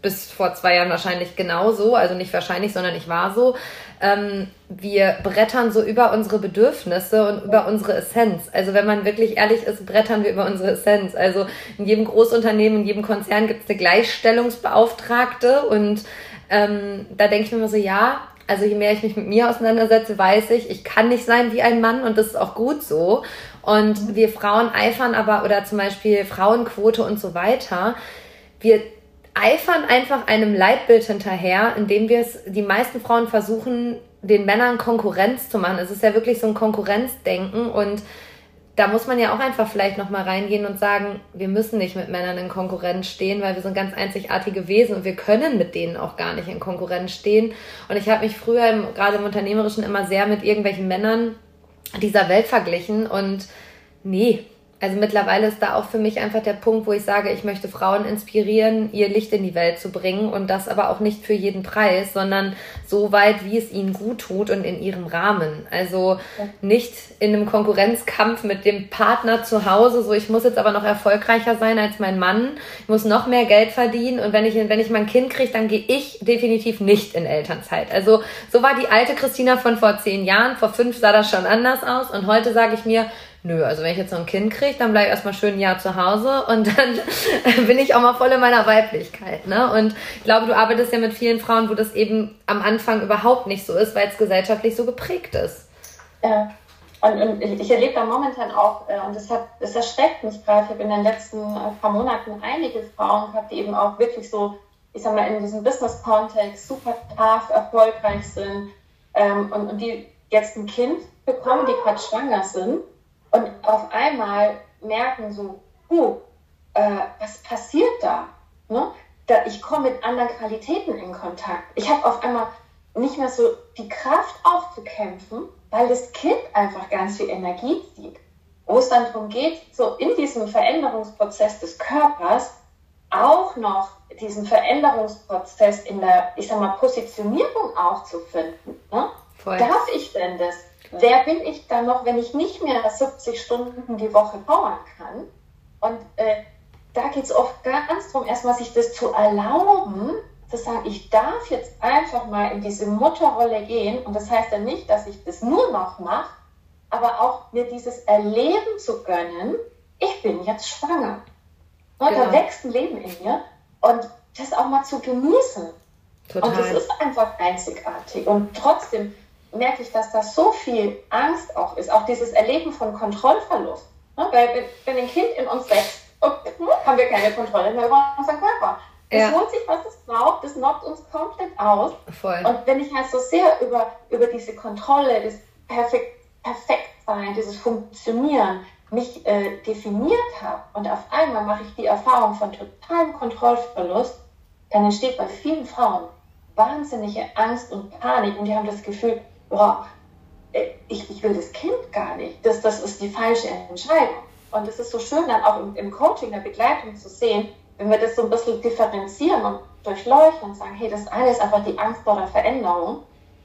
bis vor zwei Jahren wahrscheinlich genauso, also nicht wahrscheinlich, sondern ich war so. Ähm, wir brettern so über unsere Bedürfnisse und über unsere Essenz. Also wenn man wirklich ehrlich ist, brettern wir über unsere Essenz. Also in jedem Großunternehmen, in jedem Konzern gibt es eine Gleichstellungsbeauftragte und ähm, da denke ich mir immer so, ja, also je mehr ich mich mit mir auseinandersetze, weiß ich, ich kann nicht sein wie ein Mann und das ist auch gut so. Und wir Frauen eifern aber, oder zum Beispiel Frauenquote und so weiter, wir eifern einfach einem Leitbild hinterher, indem wir es, die meisten Frauen versuchen, den Männern Konkurrenz zu machen. Es ist ja wirklich so ein Konkurrenzdenken und da muss man ja auch einfach vielleicht nochmal reingehen und sagen, wir müssen nicht mit Männern in Konkurrenz stehen, weil wir sind ganz einzigartige Wesen und wir können mit denen auch gar nicht in Konkurrenz stehen. Und ich habe mich früher im, gerade im Unternehmerischen immer sehr mit irgendwelchen Männern dieser Welt verglichen und nee, also mittlerweile ist da auch für mich einfach der Punkt, wo ich sage, ich möchte Frauen inspirieren, ihr Licht in die Welt zu bringen und das aber auch nicht für jeden Preis, sondern so weit, wie es ihnen gut tut und in ihrem Rahmen. Also nicht in einem Konkurrenzkampf mit dem Partner zu Hause, so ich muss jetzt aber noch erfolgreicher sein als mein Mann, ich muss noch mehr Geld verdienen und wenn ich, wenn ich mein Kind kriege, dann gehe ich definitiv nicht in Elternzeit. Also so war die alte Christina von vor zehn Jahren, vor fünf sah das schon anders aus und heute sage ich mir, nö, also wenn ich jetzt so ein Kind kriege, dann bleibe ich erstmal schön ein Jahr zu Hause und dann bin ich auch mal voll in meiner Weiblichkeit. Ne? Und ich glaube, du arbeitest ja mit vielen Frauen, wo das eben am Anfang überhaupt nicht so ist, weil es gesellschaftlich so geprägt ist. Ja. Und, und ich erlebe da momentan auch, äh, und das, hat, das erschreckt mich gerade, ich habe in den letzten äh, paar Monaten einige Frauen gehabt, die eben auch wirklich so, ich sag mal, in diesem Business-Kontext super tough, erfolgreich sind ähm, und, und die jetzt ein Kind bekommen, die gerade schwanger sind und auf einmal merken so, uh, äh, was passiert da? Ne? da ich komme mit anderen Qualitäten in Kontakt. Ich habe auf einmal nicht mehr so die Kraft aufzukämpfen, weil das Kind einfach ganz viel Energie zieht. Wo es dann darum geht, so in diesem Veränderungsprozess des Körpers auch noch diesen Veränderungsprozess in der, ich sag mal, Positionierung auch zu finden. Ne? Darf ich denn das? Wer bin ich dann noch, wenn ich nicht mehr 70 Stunden die Woche powern kann? Und äh, da geht es oft ganz darum, erstmal sich das zu erlauben, zu sagen, ich darf jetzt einfach mal in diese Mutterrolle gehen. Und das heißt dann nicht, dass ich das nur noch mache, aber auch mir dieses Erleben zu gönnen, ich bin jetzt schwanger. Und genau. Da wächst ein Leben in mir. Und das auch mal zu genießen. Total. Und das ist einfach einzigartig. Und trotzdem merke ich, dass da so viel Angst auch ist, auch dieses Erleben von Kontrollverlust. Weil wenn ein Kind in uns wächst, haben wir keine Kontrolle mehr über unseren Körper. Es ja. holt sich, was es braucht, das knockt uns komplett aus. Voll. Und wenn ich halt so sehr über, über diese Kontrolle, das Perfekt, Perfektsein, dieses Funktionieren mich äh, definiert habe und auf einmal mache ich die Erfahrung von totalem Kontrollverlust, dann entsteht bei vielen Frauen wahnsinnige Angst und Panik und die haben das Gefühl, boah, äh, ich, ich will das Kind gar nicht. Das, das ist die falsche Entscheidung. Und es ist so schön, dann auch im, im Coaching, der Begleitung zu sehen, wenn wir das so ein bisschen differenzieren und durchleuchten und sagen, hey, das eine ist einfach die Angst vor der Veränderung,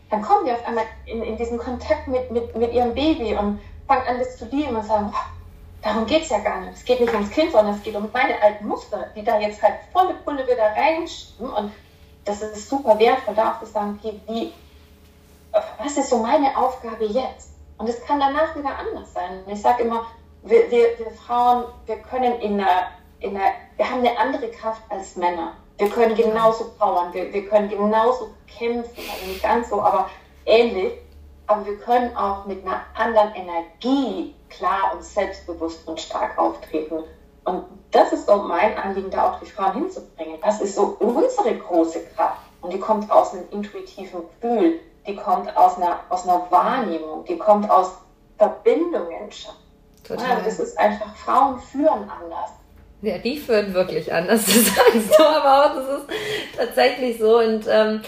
dann kommen wir auf einmal in, in diesen Kontakt mit, mit, mit ihrem Baby und fangen an, das zu lieben und sagen, darum geht es ja gar nicht. Es geht nicht ums Kind, sondern es geht um meine alten Muster, die da jetzt halt volle Pulle wieder reinschieben. Und das ist super wertvoll, da auch zu sagen, okay, wie, was ist so meine Aufgabe jetzt? Und es kann danach wieder anders sein. Ich sage immer, wir, wir, wir Frauen, wir können in einer in der, wir haben eine andere Kraft als Männer. Wir können genauso powern, wir, wir können genauso kämpfen, also nicht ganz so, aber ähnlich. Aber wir können auch mit einer anderen Energie klar und selbstbewusst und stark auftreten. Und das ist so mein Anliegen, da auch die Frauen hinzubringen. Das ist so unsere große Kraft. Und die kommt aus einem intuitiven Gefühl, die kommt aus einer, aus einer Wahrnehmung, die kommt aus Verbindungen. Total. Ja, das ist einfach, Frauen führen anders. Ja, die führen wirklich an, das sagst du aber auch, das ist tatsächlich so. Und ähm,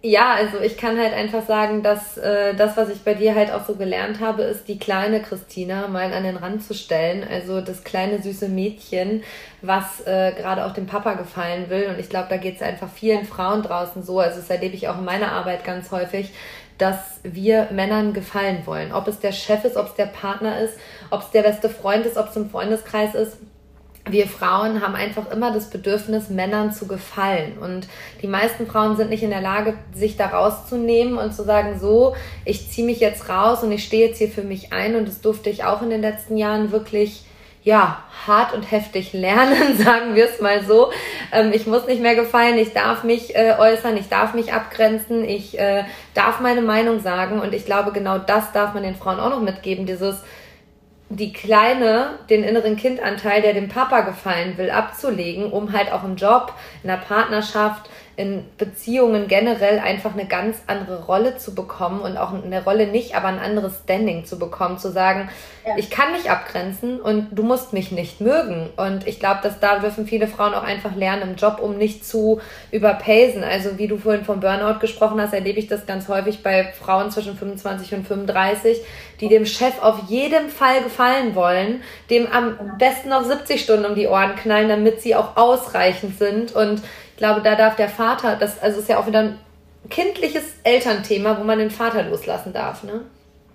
ja, also ich kann halt einfach sagen, dass äh, das, was ich bei dir halt auch so gelernt habe, ist die kleine Christina mal an den Rand zu stellen. Also das kleine süße Mädchen, was äh, gerade auch dem Papa gefallen will. Und ich glaube, da geht es einfach vielen Frauen draußen so. Also das erlebe ich auch in meiner Arbeit ganz häufig, dass wir Männern gefallen wollen. Ob es der Chef ist, ob es der Partner ist, ob es der beste Freund ist, ob es im Freundeskreis ist wir Frauen haben einfach immer das Bedürfnis, Männern zu gefallen. Und die meisten Frauen sind nicht in der Lage, sich da rauszunehmen und zu sagen, so, ich ziehe mich jetzt raus und ich stehe jetzt hier für mich ein. Und das durfte ich auch in den letzten Jahren wirklich, ja, hart und heftig lernen, sagen wir es mal so. Ähm, ich muss nicht mehr gefallen, ich darf mich äh, äußern, ich darf mich abgrenzen, ich äh, darf meine Meinung sagen. Und ich glaube, genau das darf man den Frauen auch noch mitgeben, dieses, die Kleine, den inneren Kindanteil, der dem Papa gefallen will, abzulegen, um halt auch im Job, in der Partnerschaft, in Beziehungen generell einfach eine ganz andere Rolle zu bekommen und auch eine Rolle nicht, aber ein anderes Standing zu bekommen, zu sagen, ja. ich kann mich abgrenzen und du musst mich nicht mögen. Und ich glaube, dass da dürfen viele Frauen auch einfach lernen im Job, um nicht zu überpacen. Also wie du vorhin vom Burnout gesprochen hast, erlebe ich das ganz häufig bei Frauen zwischen 25 und 35, die dem Chef auf jeden Fall gefallen wollen, dem am besten noch 70 Stunden um die Ohren knallen, damit sie auch ausreichend sind und glaube, da darf der Vater, das also ist ja auch wieder ein kindliches Elternthema, wo man den Vater loslassen darf, ne?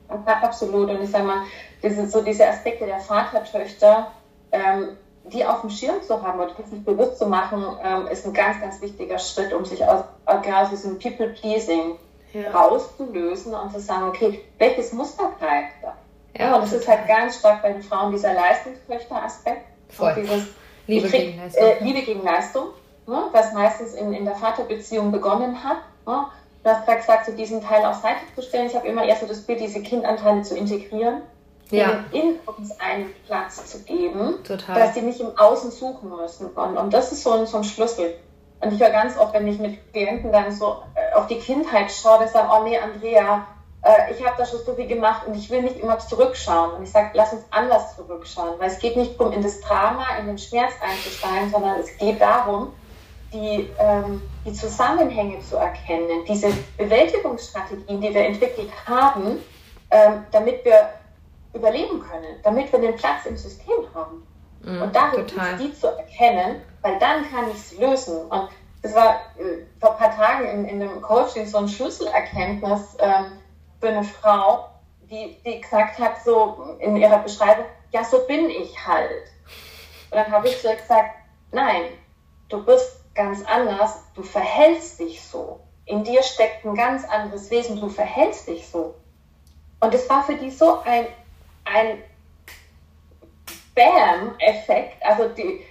Ja, absolut. Und ich sage mal, sind so diese Aspekte der Vatertöchter, ähm, die auf dem Schirm zu haben und sich bewusst zu machen, ähm, ist ein ganz, ganz wichtiger Schritt, um sich aus, aus diesem People-Pleasing ja. rauszulösen und zu sagen, okay, welches Muster greift da? Ja, und es ist halt ganz stark bei den Frauen dieser Leistungstöchter-Aspekt. Voll. Dieses, Liebe krieg, gegen Leistung. Äh, Liebe gegen Leistung, ne, was meistens in, in der Vaterbeziehung begonnen hat. Ne. Du hast gerade gesagt, so diesen Teil auf Seite zu stellen. Ich habe immer eher so das Bild, diese Kindanteile zu integrieren. Ja. In uns einen Platz zu geben, Total. dass die nicht im Außen suchen müssen. Und, und das ist so ein, so ein Schlüssel. Und ich höre ganz oft, wenn ich mit Klienten dann so äh, auf die Kindheit schaue, dass sagen, oh nee, Andrea, äh, ich habe da schon so viel gemacht und ich will nicht immer zurückschauen. Und ich sage, lass uns anders zurückschauen, weil es geht nicht darum, in das Drama, in den Schmerz einzusteigen, sondern es geht darum, die, ähm, die Zusammenhänge zu erkennen, diese Bewältigungsstrategien, die wir entwickelt haben, ähm, damit wir überleben können, damit wir den Platz im System haben. Mhm, und darin die zu erkennen, weil dann kann ich es lösen. Und das war äh, vor ein paar Tagen in, in einem Coaching so ein Schlüsselerkenntnis ähm, für eine Frau, die, die gesagt hat, so in ihrer Beschreibung, ja, so bin ich halt. Und dann habe ich zu ihr gesagt, nein, du bist ganz anders, du verhältst dich so. In dir steckt ein ganz anderes Wesen, du verhältst dich so. Und es war für die so ein, ein Bam-Effekt, also die,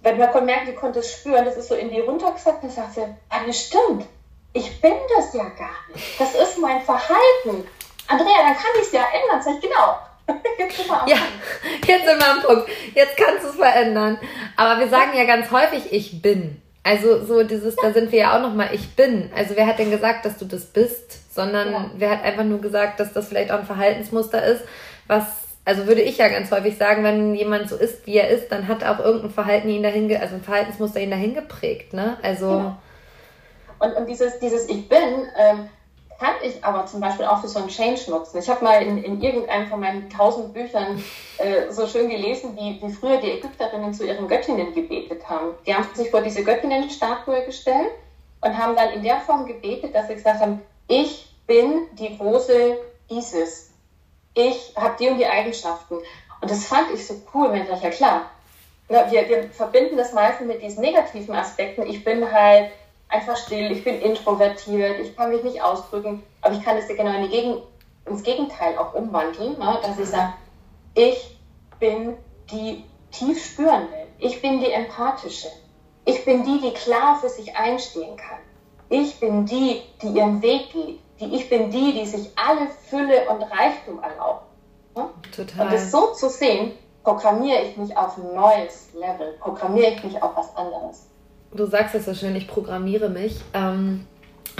wenn man merkt, die konnte es spüren, das ist so in die runtergesagt, dann sagt sie, ah, das stimmt, ich bin das ja gar nicht, das ist mein Verhalten. Andrea, dann kann ich es ja ändern, sag ich, genau. Jetzt sind wir am Ja, Punkt. jetzt sind wir am Punkt. Jetzt kannst du es verändern. Aber wir sagen ja ganz häufig, ich bin. Also so dieses, da sind wir ja auch nochmal, ich bin. Also wer hat denn gesagt, dass du das bist? Sondern Ja. wer hat einfach nur gesagt, dass das vielleicht auch ein Verhaltensmuster ist, was, also würde ich ja ganz häufig sagen, wenn jemand so ist, wie er ist, dann hat auch irgendein Verhalten ihn dahin, also ein Verhaltensmuster ihn dahin geprägt, ne? Also, Ja. Und, und dieses, dieses Ich bin ähm, kann ich aber zum Beispiel auch für so einen Change nutzen. Ich habe mal in, in irgendeinem von meinen tausend Büchern äh, so schön gelesen, wie, wie früher die Ägypterinnen zu ihren Göttinnen gebetet haben. Die haben sich vor diese Göttinnenstatue gestellt und haben dann in der Form gebetet, dass sie gesagt haben, ich bin die große Isis. Ich habe die und die Eigenschaften. Und das fand ich so cool, wenn ich dachte, ja klar, wir, wir verbinden das meistens mit diesen negativen Aspekten. Ich bin halt einfach still, ich bin introvertiert, ich kann mich nicht ausdrücken, aber ich kann das ja genau in Gegen ins Gegenteil auch umwandeln, ne? dass ich sage, ich bin die tief spürende, ich bin die empathische, ich bin die, die klar für sich einstehen kann, ich bin die, die ihren Weg geht, die, ich bin die, die sich alle Fülle und Reichtum erlaubt. Ne? total. Und das so zu sehen, programmiere ich mich auf ein neues Level, programmiere ich mich auf was anderes. Du sagst es so schön, ich programmiere mich. Ähm,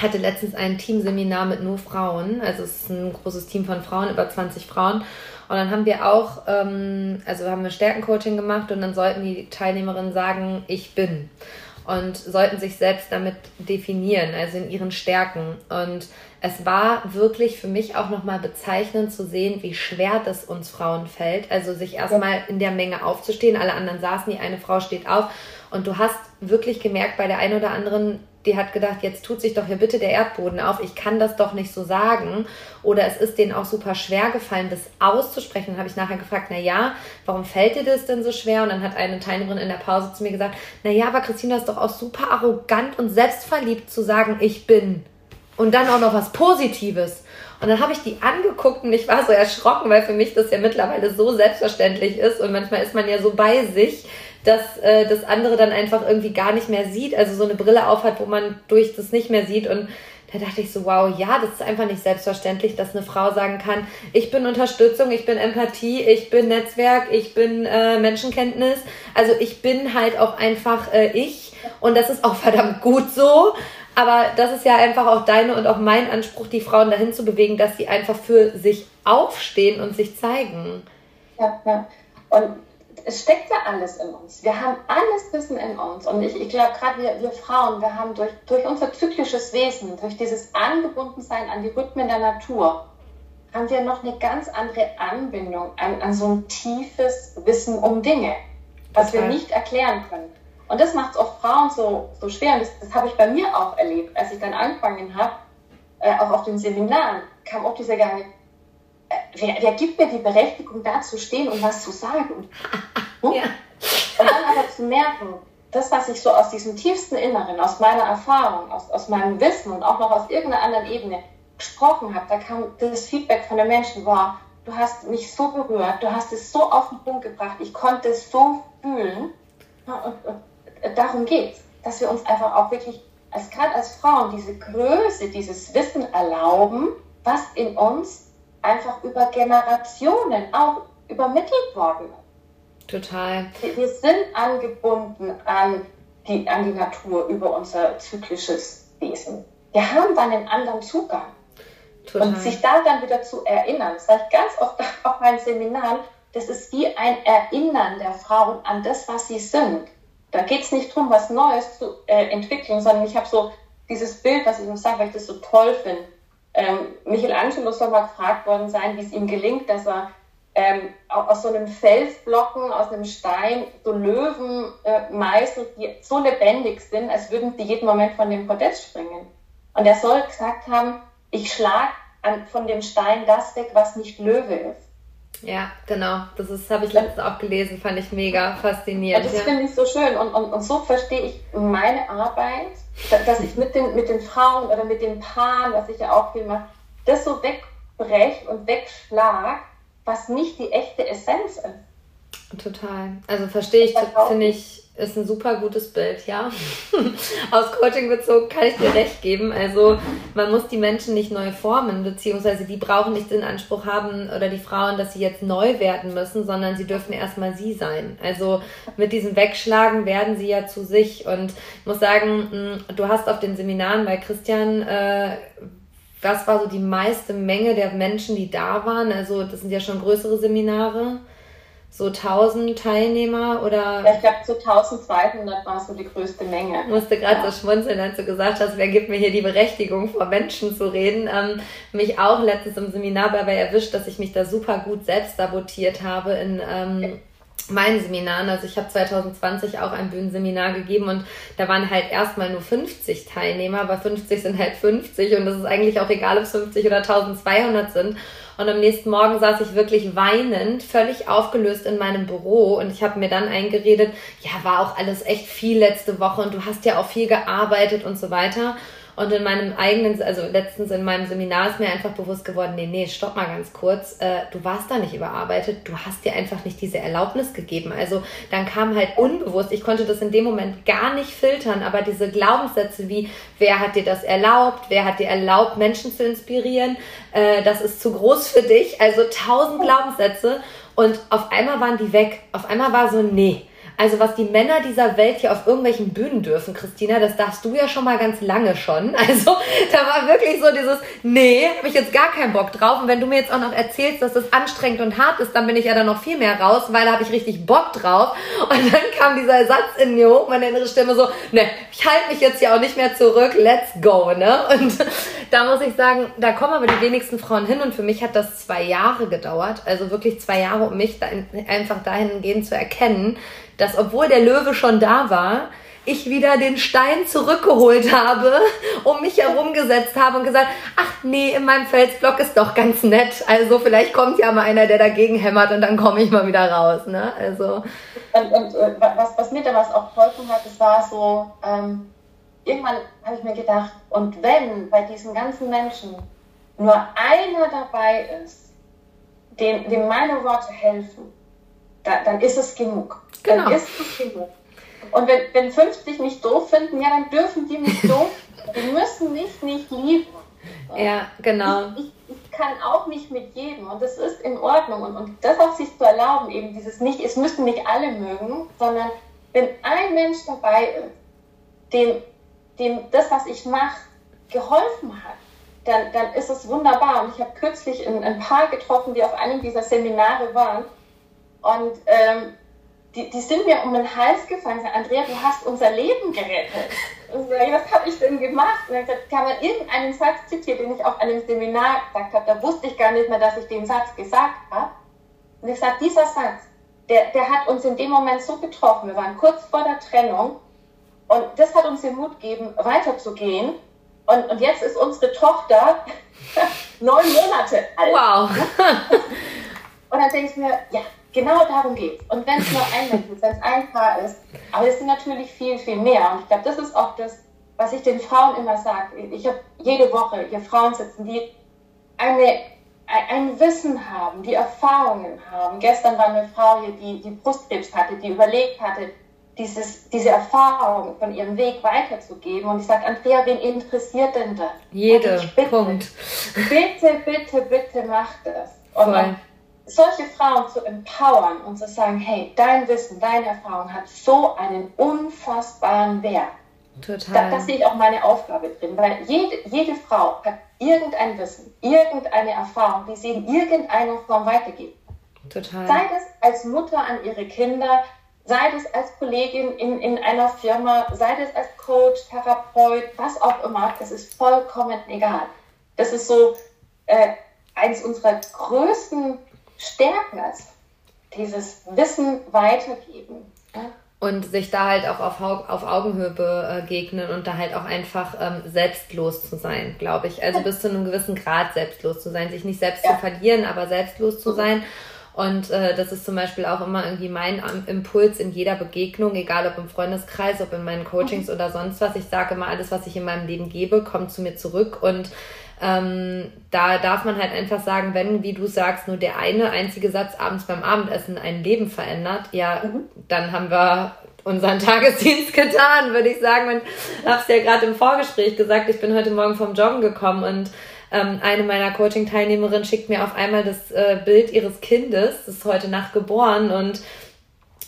hatte letztens ein Teamseminar mit nur Frauen. Also es ist ein großes Team von Frauen, über 20 Frauen. Und dann haben wir auch, ähm, also haben wir Stärkencoaching gemacht und dann sollten die Teilnehmerinnen sagen, ich bin. Und sollten sich selbst damit definieren, also in ihren Stärken. Und es war wirklich für mich auch nochmal bezeichnend zu sehen, wie schwer das uns Frauen fällt. Also sich erstmal in der Menge aufzustehen. Alle anderen saßen, die eine Frau steht auf. Und du hast wirklich gemerkt, bei der einen oder anderen, die hat gedacht, jetzt tut sich doch hier bitte der Erdboden auf. Ich kann das doch nicht so sagen. Oder es ist denen auch super schwer gefallen, das auszusprechen. Dann habe ich nachher gefragt, na ja, warum fällt dir das denn so schwer? Und dann hat eine Teilnehmerin in der Pause zu mir gesagt, na ja, aber Christina ist doch auch super arrogant und selbstverliebt zu sagen, ich bin. Und dann auch noch was Positives. Und dann habe ich die angeguckt und ich war so erschrocken, weil für mich das ja mittlerweile so selbstverständlich ist. Und manchmal ist man ja so bei sich, dass äh, das andere dann einfach irgendwie gar nicht mehr sieht. Also so eine Brille aufhat, wo man durch das nicht mehr sieht. Und da dachte ich so, wow, ja, das ist einfach nicht selbstverständlich, dass eine Frau sagen kann, ich bin Unterstützung, ich bin Empathie, ich bin Netzwerk, ich bin äh, Menschenkenntnis. Also ich bin halt auch einfach äh, ich. Und das ist auch verdammt gut so. Aber das ist ja einfach auch deine und auch mein Anspruch, die Frauen dahin zu bewegen, dass sie einfach für sich aufstehen und sich zeigen. Ja, ja. Und es steckt ja alles in uns. Wir haben alles Wissen in uns. Und ich, ich glaube, gerade wir, wir Frauen, wir haben durch, durch unser zyklisches Wesen, durch dieses Angebundensein an die Rhythmen der Natur, haben wir noch eine ganz andere Anbindung an, an so ein tiefes Wissen um Dinge, was Total. wir nicht erklären können. Und das macht es oft Frauen so, so schwer. Und das, das habe ich bei mir auch erlebt, als ich dann angefangen habe, äh, auch auf den Seminaren, kam auch dieser Gedanke, wer, wer gibt mir die Berechtigung, da zu stehen und was zu sagen? Hm? Ja. Und dann aber zu merken, das, was ich so aus diesem tiefsten Inneren, aus meiner Erfahrung, aus, aus meinem Wissen und auch noch aus irgendeiner anderen Ebene gesprochen habe, da kam das Feedback von den Menschen, war, du hast mich so berührt, du hast es so auf den Punkt gebracht, ich konnte es so fühlen. Und darum geht es, dass wir uns einfach auch wirklich, als gerade als Frauen, diese Größe, dieses Wissen erlauben, was in uns einfach über Generationen auch übermittelt worden. Total. Wir, wir sind angebunden an die, an die Natur über unser zyklisches Wesen. Wir haben dann einen anderen Zugang. Total. Und sich da dann wieder zu erinnern, das sage ich ganz oft auf meinen Seminaren, das ist wie ein Erinnern der Frauen an das, was sie sind. Da geht es nicht darum, was Neues zu äh, entwickeln, sondern ich habe so dieses Bild, was ich ihm sage, weil ich das so toll finde. Ähm, Michelangelo soll mal gefragt worden sein, wie es ihm gelingt, dass er ähm, aus so einem Felsblocken, aus einem Stein, so Löwen äh, meißelt, die so lebendig sind, als würden sie jeden Moment von dem Podest springen. Und er soll gesagt haben, ich schlage von dem Stein das weg, was nicht Löwe ist. Ja, genau. Das habe ich letztens auch gelesen, fand ich mega faszinierend. Ja, das ja. finde ich so schön. Und, und, und so verstehe ich meine Arbeit, dass ich mit den, mit den Frauen oder mit den Paaren, was ich ja auch viel mache, das so wegbreche und wegschlag, was nicht die echte Essenz ist. Total. Also verstehe ich, finde ich, ist ein super gutes Bild, ja. Aus Coaching bezogen kann ich dir recht geben. Also man muss die Menschen nicht neu formen, beziehungsweise die brauchen nicht den Anspruch haben oder die Frauen, dass sie jetzt neu werden müssen, sondern sie dürfen erstmal sie sein. Also mit diesem Wegschlagen werden sie ja zu sich. Und ich muss sagen, hm, du hast auf den Seminaren bei Christian äh, was war so die meiste Menge der Menschen, die da waren? Also das sind ja schon größere Seminare so 1000 Teilnehmer oder? Ja, ich glaube so 1200 war so die größte Menge. Ich musste gerade ja. so schmunzeln, als du gesagt hast, wer gibt mir hier die Berechtigung, vor Menschen zu reden. Ähm, mich auch letztens im Seminar dabei erwischt, dass ich mich da super gut selbst sabotiert habe in ähm, meinen Seminaren. Also ich habe 2020 auch ein Bühnenseminar gegeben und da waren halt erstmal nur 50 Teilnehmer, aber 50 sind halt 50 und es ist eigentlich auch egal, ob es 50 oder 1200 sind. Und am nächsten Morgen saß ich wirklich weinend, völlig aufgelöst in meinem Büro und ich habe mir dann eingeredet, ja, war auch alles echt viel letzte Woche und du hast ja auch viel gearbeitet und so weiter. Und in meinem eigenen, also letztens in meinem Seminar ist mir einfach bewusst geworden, nee, nee, stopp mal ganz kurz, äh, du warst da nicht überarbeitet, du hast dir einfach nicht diese Erlaubnis gegeben. Also dann kam halt unbewusst, ich konnte das in dem Moment gar nicht filtern, aber diese Glaubenssätze wie, wer hat dir das erlaubt, wer hat dir erlaubt, Menschen zu inspirieren, äh, das ist zu groß für dich, also tausend Glaubenssätze und auf einmal waren die weg. Auf einmal war so, nee, also was die Männer dieser Welt hier auf irgendwelchen Bühnen dürfen, Christina, das darfst du ja schon mal ganz lange schon. Also da war wirklich so dieses, nee, habe ich jetzt gar keinen Bock drauf. Und wenn du mir jetzt auch noch erzählst, dass das anstrengend und hart ist, dann bin ich ja dann noch viel mehr raus, weil da habe ich richtig Bock drauf. Und dann kam dieser Satz in mir hoch, meine innere Stimme so, ne, ich halte mich jetzt hier auch nicht mehr zurück, let's go, ne? Und da muss ich sagen, da kommen aber die wenigsten Frauen hin und für mich hat das zwei Jahre gedauert, also wirklich zwei Jahre, um mich da einfach dahingehend zu erkennen, dass obwohl der Löwe schon da war, ich wieder den Stein zurückgeholt habe, um mich herumgesetzt habe und gesagt, ach nee, in meinem Felsblock ist doch ganz nett. Also vielleicht kommt ja mal einer, der dagegen hämmert und dann komme ich mal wieder raus. Ne? Also. Und, und äh, was, was mir damals auch geholfen hat, das war so, ähm, irgendwann habe ich mir gedacht, und wenn bei diesen ganzen Menschen nur einer dabei ist, dem, dem meine Worte helfen, da, dann ist es genug. Genau. Dann ist es genug. Und wenn, wenn 50 mich doof finden, ja, dann dürfen die mich doof. die müssen mich nicht lieben. Ja, genau. Ich, ich, ich, kann auch nicht mit jedem und das ist in Ordnung. Und, und das auch sich zu erlauben, eben dieses nicht, es müssen nicht alle mögen, sondern wenn ein Mensch dabei ist, dem, dem das, was ich mache, geholfen hat, dann, dann ist es wunderbar. Und ich habe kürzlich ein, ein Paar getroffen, die auf einem dieser Seminare waren und ähm, die, die sind mir um den Hals gefallen. Sagen, Andrea, du hast unser Leben gerettet. Und so, was habe ich denn gemacht? Und dann gesagt, kann man irgendeinen Satz zitieren, den ich auf einem Seminar gesagt habe. Da wusste ich gar nicht mehr, dass ich den Satz gesagt habe. Und ich sage, dieser Satz, der, der hat uns in dem Moment so getroffen. Wir waren kurz vor der Trennung. Und das hat uns den Mut gegeben, weiterzugehen. Und, und jetzt ist unsere Tochter neun Monate alt. Wow. und dann denke ich mir, ja, Genau darum geht es. Und wenn es nur ein Mensch ist, wenn es ein Paar ist, aber es sind natürlich viel, viel mehr. Und ich glaube, das ist auch das, was ich den Frauen immer sage. Ich habe jede Woche hier Frauen sitzen, die eine, ein Wissen haben, die Erfahrungen haben. Gestern war eine Frau hier, die, die Brustkrebs hatte, die überlegt hatte, dieses, diese Erfahrung von ihrem Weg weiterzugeben. Und ich sage, Andrea, wen interessiert denn das? Jede, bitte, Punkt. Bitte, bitte, bitte mach das. Und solche Frauen zu empowern und zu sagen, hey, dein Wissen, deine Erfahrung hat so einen unfassbaren Wert. Total. Da, da sehe ich auch meine Aufgabe drin, weil jede, jede Frau hat irgendein Wissen, irgendeine Erfahrung, die sie in irgendeiner Form weitergibt. Total. Sei es als Mutter an ihre Kinder, sei es als Kollegin in, in einer Firma, sei es als Coach, Therapeut, was auch immer, das ist vollkommen egal. Das ist so äh, eines unserer größten Stärken, als dieses Wissen weitergeben. Ja? und sich da halt auch auf, auf Augenhöhe begegnen und da halt auch einfach ähm, selbstlos zu sein, glaube ich. Also bis zu einem gewissen Grad selbstlos zu sein, sich nicht selbst ja. zu verlieren, aber selbstlos zu sein. Und äh, das ist zum Beispiel auch immer irgendwie mein Impuls in jeder Begegnung, egal ob im Freundeskreis, ob in meinen Coachings mhm. oder sonst was. Ich sage immer, alles, was ich in meinem Leben gebe, kommt zu mir zurück und ähm, da darf man halt einfach sagen, wenn, wie du sagst, nur der eine einzige Satz abends beim Abendessen ein Leben verändert, ja, mhm. dann haben wir unseren Tagesdienst getan, würde ich sagen. Und hab's ja gerade im Vorgespräch gesagt, ich bin heute Morgen vom Joggen gekommen und ähm, eine meiner Coaching-Teilnehmerinnen schickt mir auf einmal das äh, Bild ihres Kindes, das ist heute Nacht geboren und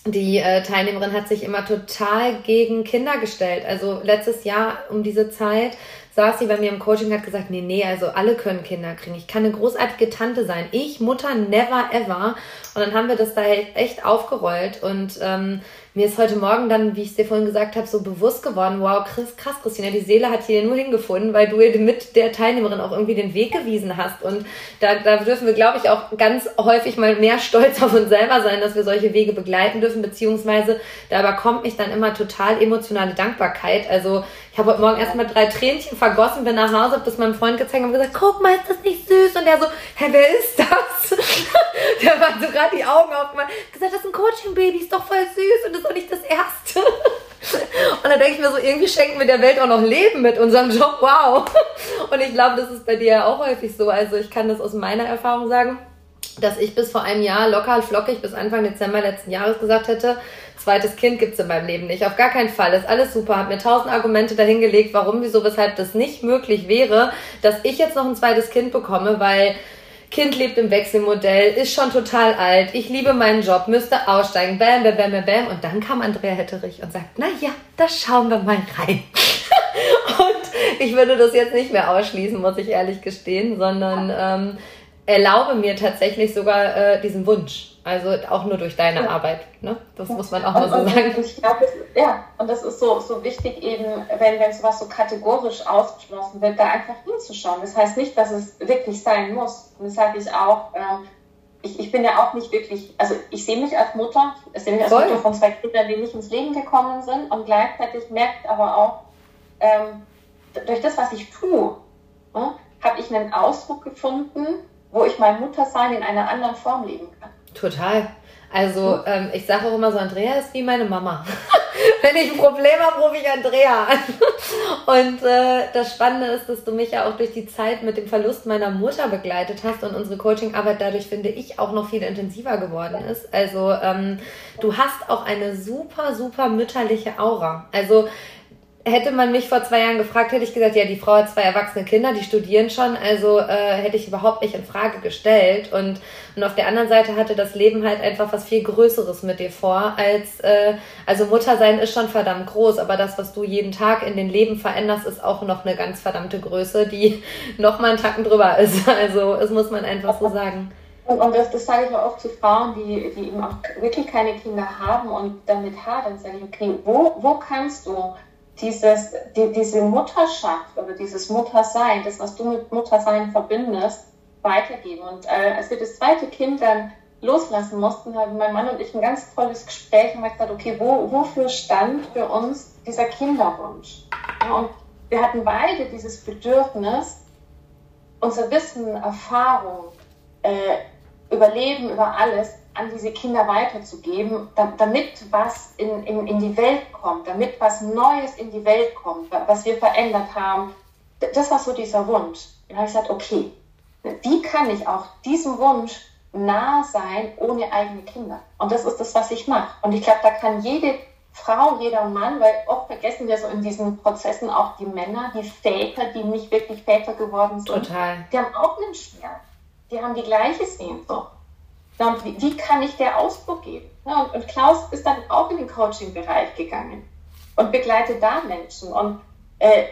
die äh, Teilnehmerin hat sich immer total gegen Kinder gestellt. Also letztes Jahr um diese Zeit saß sie bei mir im Coaching und hat gesagt, nee, nee, also alle können Kinder kriegen. Ich kann eine großartige Tante sein. Ich, Mutter, never ever. Und dann haben wir das da echt aufgerollt und ähm, mir ist heute Morgen dann, wie ich es dir vorhin gesagt habe, so bewusst geworden, wow, krass, krass, Christina, die Seele hat hier nur hingefunden, weil du mit der Teilnehmerin auch irgendwie den Weg gewiesen hast. Und da, da dürfen wir, glaube ich, auch ganz häufig mal mehr stolz auf uns selber sein, dass wir solche Wege begleiten dürfen, beziehungsweise da überkommt mich dann immer total emotionale Dankbarkeit. Also ich habe heute Morgen erstmal drei Tränchen vergossen, bin nach Hause, habe das meinem Freund gezeigt und gesagt, guck mal, ist das nicht süß? Und der so, hä, wer ist das? der war so gerade die Augen aufgemacht, gesagt, das ist ein Coaching-Baby, ist doch voll süß und das ist auch nicht das erste. Und dann denke ich mir so, irgendwie schenken wir der Welt auch noch Leben mit unserem Job. Wow. Und ich glaube, das ist bei dir ja auch häufig so. Also ich kann das aus meiner Erfahrung sagen, dass ich bis vor einem Jahr locker flockig bis Anfang Dezember letzten Jahres gesagt hätte, zweites Kind gibt es in meinem Leben nicht. Auf gar keinen Fall. Ist alles super. Hab mir tausend Argumente dahingelegt, warum, wieso, weshalb das nicht möglich wäre, dass ich jetzt noch ein zweites Kind bekomme, weil Kind lebt im Wechselmodell, ist schon total alt, ich liebe meinen Job, müsste aussteigen, bam, bam, bam, bam. Und dann kam Andrea Hetterich und sagt, na ja, da schauen wir mal rein. und ich würde das jetzt nicht mehr ausschließen, muss ich ehrlich gestehen, sondern ähm, erlaube mir tatsächlich sogar äh, diesen Wunsch. Also auch nur durch deine ja. Arbeit. Ne? Das ja. muss man auch und, mal so sagen. Ich glaube, ja, und das ist so, so wichtig eben, wenn, wenn sowas so kategorisch ausgeschlossen wird, da einfach hinzuschauen. Das heißt nicht, dass es wirklich sein muss. Und das sage ich auch, ähm, ich, ich bin ja auch nicht wirklich, also ich sehe mich als Mutter, ich sehe mich als Voll. Mutter von zwei Kindern, die nicht ins Leben gekommen sind und gleichzeitig merkt aber auch, ähm, durch das, was ich tue, ne, habe ich einen Ausdruck gefunden, wo ich mein Muttersein in einer anderen Form leben kann. Total. Also ähm, ich sage auch immer so, Andrea ist wie meine Mama. Wenn ich ein Problem habe, rufe ich Andrea an. Und äh, das Spannende ist, dass du mich ja auch durch die Zeit mit dem Verlust meiner Mutter begleitet hast und unsere Coachingarbeit dadurch, finde ich, auch noch viel intensiver geworden ist. Also ähm, du hast auch eine super, super mütterliche Aura. Also Hätte man mich vor zwei Jahren gefragt, hätte ich gesagt, ja, die Frau hat zwei erwachsene Kinder, die studieren schon, also äh, hätte ich überhaupt nicht in Frage gestellt. Und, und auf der anderen Seite hatte das Leben halt einfach was viel Größeres mit dir vor, als äh, also Mutter sein ist schon verdammt groß, aber das, was du jeden Tag in den Leben veränderst, ist auch noch eine ganz verdammte Größe, die noch mal einen Tacken drüber ist. Also das muss man einfach so sagen. Und, und das, das sage ich auch zu Frauen, die, die eben auch wirklich keine Kinder haben und damit hadern, sage ich, okay, wo, wo kannst du dieses, die, diese Mutterschaft oder dieses Muttersein, das, was du mit Muttersein verbindest, weitergeben. Und äh, als wir das zweite Kind dann loslassen mussten, haben mein Mann und ich ein ganz tolles Gespräch und haben gesagt, okay, wo, wofür stand für uns dieser Kinderwunsch? Ja, und wir hatten beide dieses Bedürfnis, unser Wissen, Erfahrung, äh, Überleben über alles an diese Kinder weiterzugeben, damit was in, in, in die Welt kommt, damit was Neues in die Welt kommt, was wir verändert haben. Das war so dieser Wunsch. Dann habe ich gesagt, okay, wie kann ich auch diesem Wunsch nah sein ohne eigene Kinder? Und das ist das, was ich mache. Und ich glaube, da kann jede Frau, jeder Mann, weil oft vergessen wir so in diesen Prozessen auch die Männer, die Väter, die nicht wirklich Väter geworden sind. Total. Die haben auch einen Schmerz. Die haben die gleiche Sehnsucht. Wie, wie kann ich der Ausdruck geben? Ja, und, und, Klaus ist dann auch in den Coaching-Bereich gegangen und begleitet da Menschen. Und äh,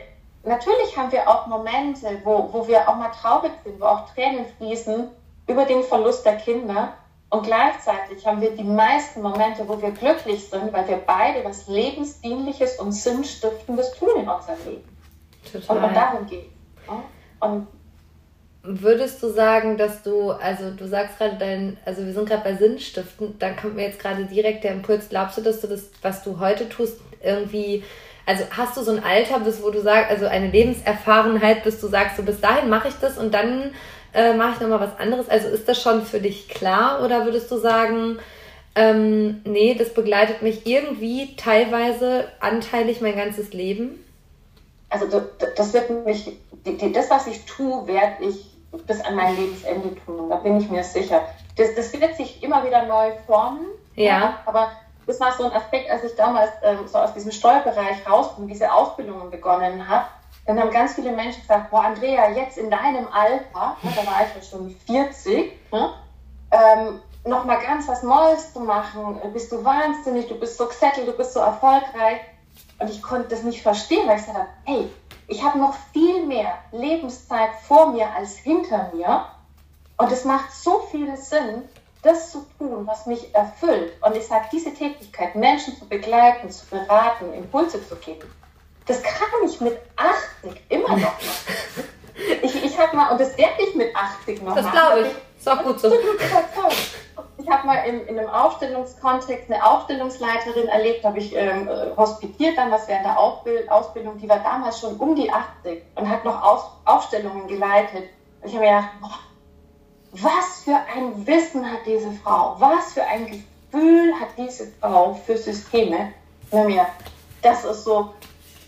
natürlich haben wir auch Momente, wo, wo wir auch mal traurig sind, wo auch Tränen fließen über den Verlust der Kinder. Und gleichzeitig haben wir die meisten Momente, wo wir glücklich sind, weil wir beide was Lebensdienliches und Sinnstiftendes tun in unserem Leben. Total. Und, und darum geht es. Ja? Und Würdest du sagen, dass du, also du sagst gerade dein, also wir sind gerade bei Sinnstiften, dann kommt mir jetzt gerade direkt der Impuls, glaubst du, dass du das, was du heute tust, irgendwie, also hast du so ein Alter, bis wo du sagst, also eine Lebenserfahrenheit, bis du sagst, so bis dahin mache ich das und dann äh, mache ich nochmal was anderes? Also ist das schon für dich klar oder würdest du sagen, ähm, nee, das begleitet mich irgendwie teilweise anteilig mein ganzes Leben? Also das wird mich, das, was ich tue, werde ich bis an mein Lebensende tun. Da bin ich mir sicher. Das, das wird sich immer wieder neu formen. Ja. Aber das war so ein Aspekt, als ich damals ähm, so aus diesem Steuerbereich raus und diese Ausbildungen begonnen habe. Dann haben ganz viele Menschen gesagt, boah, Andrea, jetzt in deinem Alter, ne, da war ich ja schon 40, ne, ähm, nochmal ganz was Neues zu machen, bist du wahnsinnig, du bist so gesettelt, du bist so erfolgreich. Und ich konnte das nicht verstehen, weil ich gesagt habe, hey, ich habe noch viel mehr Lebenszeit vor mir als hinter mir. Und es macht so viel Sinn, das zu tun, was mich erfüllt. Und ich sage, diese Tätigkeit, Menschen zu begleiten, zu beraten, Impulse zu geben, das kann ich mit 80 immer noch machen. Ich, ich habe mal, und das werde ich mit 80 noch das machen. Das glaube ich. Ist auch gut so. Ich habe mal in, in, einem Ausstellungskontext eine Ausstellungsleiterin erlebt, habe ich ähm, äh, hospitiert damals während der Ausbildung, die war damals schon um die 80 und hat noch Aus, Ausstellungen geleitet. Und ich habe mir gedacht, boah, was für ein Wissen hat diese Frau, was für ein Gefühl hat diese Frau für Systeme. Und mir, das ist so,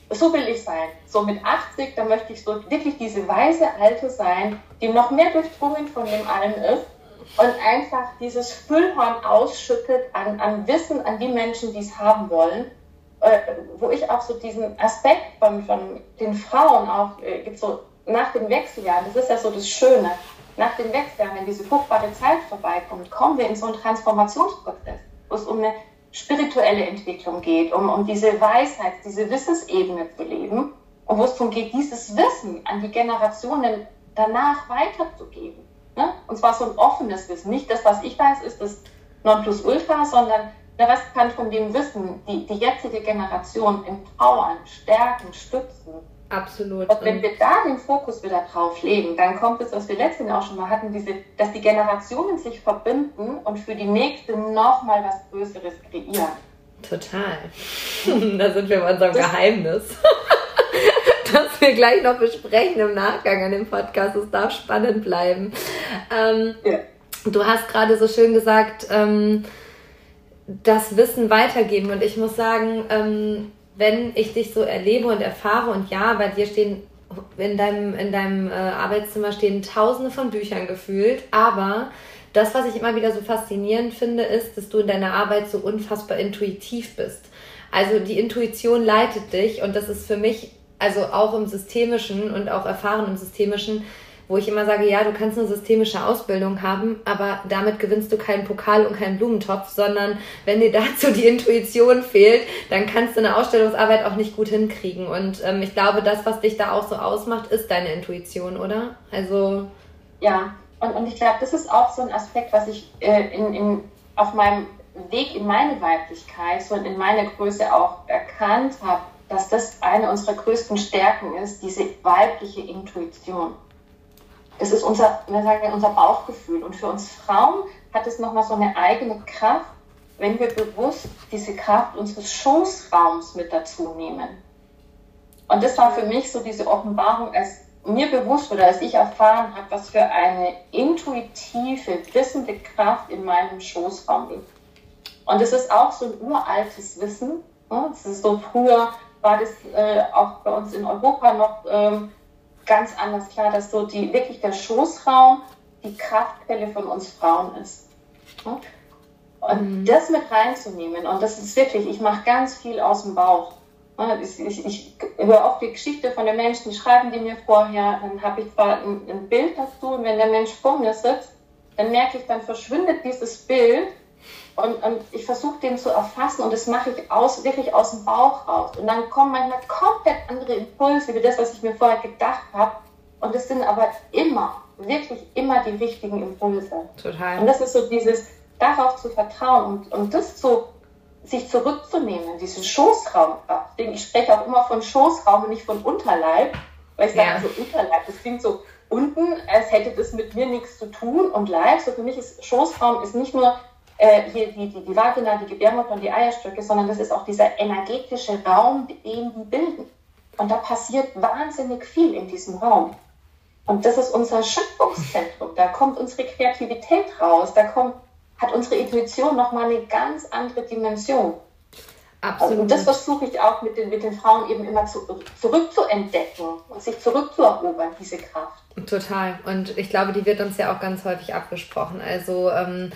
so will ich sein. So mit 80, da möchte ich so wirklich diese weise Alte sein, die noch mehr durchdrungen von dem allen ist und einfach dieses Füllhorn ausschüttet an, an Wissen an die Menschen, die es haben wollen. Äh, wo ich auch so diesen Aspekt von, von den Frauen auch, äh, so nach den Wechseljahren, das ist ja so das Schöne, nach den Wechseljahren, wenn diese fruchtbare Zeit vorbeikommt, kommen wir in so einen Transformationsprozess, wo es um eine spirituelle Entwicklung geht, um, um diese Weisheit, diese Wissensebene zu leben und wo es darum geht, dieses Wissen an die Generationen danach weiterzugeben. Ne? Und zwar so ein offenes Wissen. Nicht das, was ich weiß, ist das Nonplusultra, sondern der Rest kann von dem Wissen die, die jetzige Generation empowern, stärken, stützen. Absolut. Und wenn wir da den Fokus wieder drauf legen, dann kommt es, was wir letztens auch schon mal hatten, diese, dass die Generationen sich verbinden und für die nächste nochmal was Größeres kreieren. Total. da sind wir bei unserem das Geheimnis. das wir gleich noch besprechen im Nachgang an dem Podcast. Es darf spannend bleiben. Ähm, ja. Du hast gerade so schön gesagt, ähm, das Wissen weitergeben. Und ich muss sagen, ähm, wenn ich dich so erlebe und erfahre, und ja, bei dir stehen in deinem, in deinem äh, Arbeitszimmer stehen tausende von Büchern gefühlt, aber das, was ich immer wieder so faszinierend finde, ist, dass du in deiner Arbeit so unfassbar intuitiv bist. Also die Intuition leitet dich und das ist für mich also auch im Systemischen und auch erfahren im Systemischen, wo ich immer sage, ja, du kannst eine systemische Ausbildung haben, aber damit gewinnst du keinen Pokal und keinen Blumentopf, sondern wenn dir dazu die Intuition fehlt, dann kannst du eine Ausstellungsarbeit auch nicht gut hinkriegen. Und ähm, ich glaube, das, was dich da auch so ausmacht, ist deine Intuition, oder? Also. Ja, und, und ich glaube, das ist auch so ein Aspekt, was ich äh, in, in, auf meinem Weg in meine Weiblichkeit, so in meine Größe auch erkannt habe dass das eine unserer größten Stärken ist, diese weibliche Intuition. Das ist unser, wir sagen, unser Bauchgefühl. Und für uns Frauen hat es nochmal so eine eigene Kraft, wenn wir bewusst diese Kraft unseres Schoßraums mit dazu nehmen. Und das war für mich so diese Offenbarung, als mir bewusst wurde, als ich erfahren habe, was für eine intuitive, wissende Kraft in meinem Schoßraum liegt. Und es ist auch so ein uraltes Wissen. Es ist so früher war das äh, auch bei uns in Europa noch ähm, ganz anders klar, dass so die, wirklich der Schoßraum die Kraftquelle von uns Frauen ist. Und mhm. das mit reinzunehmen, und das ist wirklich, ich mache ganz viel aus dem Bauch. Ich, ich, ich höre oft die Geschichte von den Menschen, die schreiben die mir vorher, dann habe ich zwar ein, ein Bild dazu und wenn der Mensch vor mir sitzt, dann merke ich, dann verschwindet dieses Bild und, und ich versuche den zu erfassen und das mache ich aus, wirklich aus dem Bauch raus. Und dann kommen manchmal komplett andere Impulse, wie das, was ich mir vorher gedacht habe. Und es sind aber immer, wirklich immer die richtigen Impulse. Total. Und das ist so dieses, darauf zu vertrauen und, und das zu, sich zurückzunehmen, diesen Schoßraumkraft. Ich spreche auch immer von Schoßraum und nicht von Unterleib, weil ich sage, ja. also Unterleib, das klingt so unten, als hätte das mit mir nichts zu tun und Leib, so für mich ist Schoßraum ist nicht nur äh, hier die, die, die Vagina, die Gebärmutter und die Eierstöcke, sondern das ist auch dieser energetische Raum, den die bilden. Und da passiert wahnsinnig viel in diesem Raum. Und das ist unser Schöpfungszentrum. Da kommt unsere Kreativität raus. Da kommt, hat unsere Intuition nochmal eine ganz andere Dimension. Absolut. Und das versuche ich auch mit den, mit den Frauen eben immer zu, zurückzuentdecken und sich zurückzuerobern, diese Kraft. Total. Und ich glaube, die wird uns ja auch ganz häufig abgesprochen. Also ähm,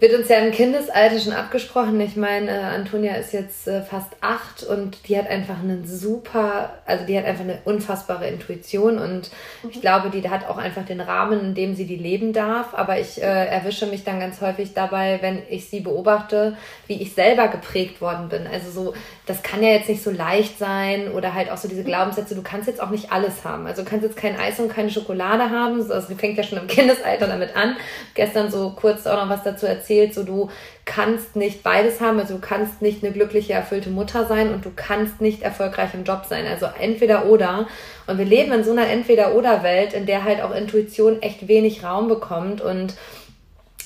wird uns ja im Kindesalter schon abgesprochen. Ich meine, äh, Antonia ist jetzt äh, fast acht und die hat einfach einen super, also die hat einfach eine unfassbare Intuition und mhm. ich glaube, die hat auch einfach den Rahmen, in dem sie die leben darf. Aber ich äh, erwische mich dann ganz häufig dabei, wenn ich sie beobachte, wie ich selber geprägt worden bin. Also so, das kann ja jetzt nicht so leicht sein oder halt auch so diese Glaubenssätze, du kannst jetzt auch nicht alles haben. Also du kannst jetzt kein Eis und keine Schokolade haben. Das fängt ja schon im Kindesalter damit an. Gestern so kurz auch noch was dazu erzählt, so du kannst nicht beides haben, also du kannst nicht eine glückliche, erfüllte Mutter sein und du kannst nicht erfolgreich im Job sein. Also entweder oder. Und wir leben in so einer Entweder-oder-Welt, in der halt auch Intuition echt wenig Raum bekommt und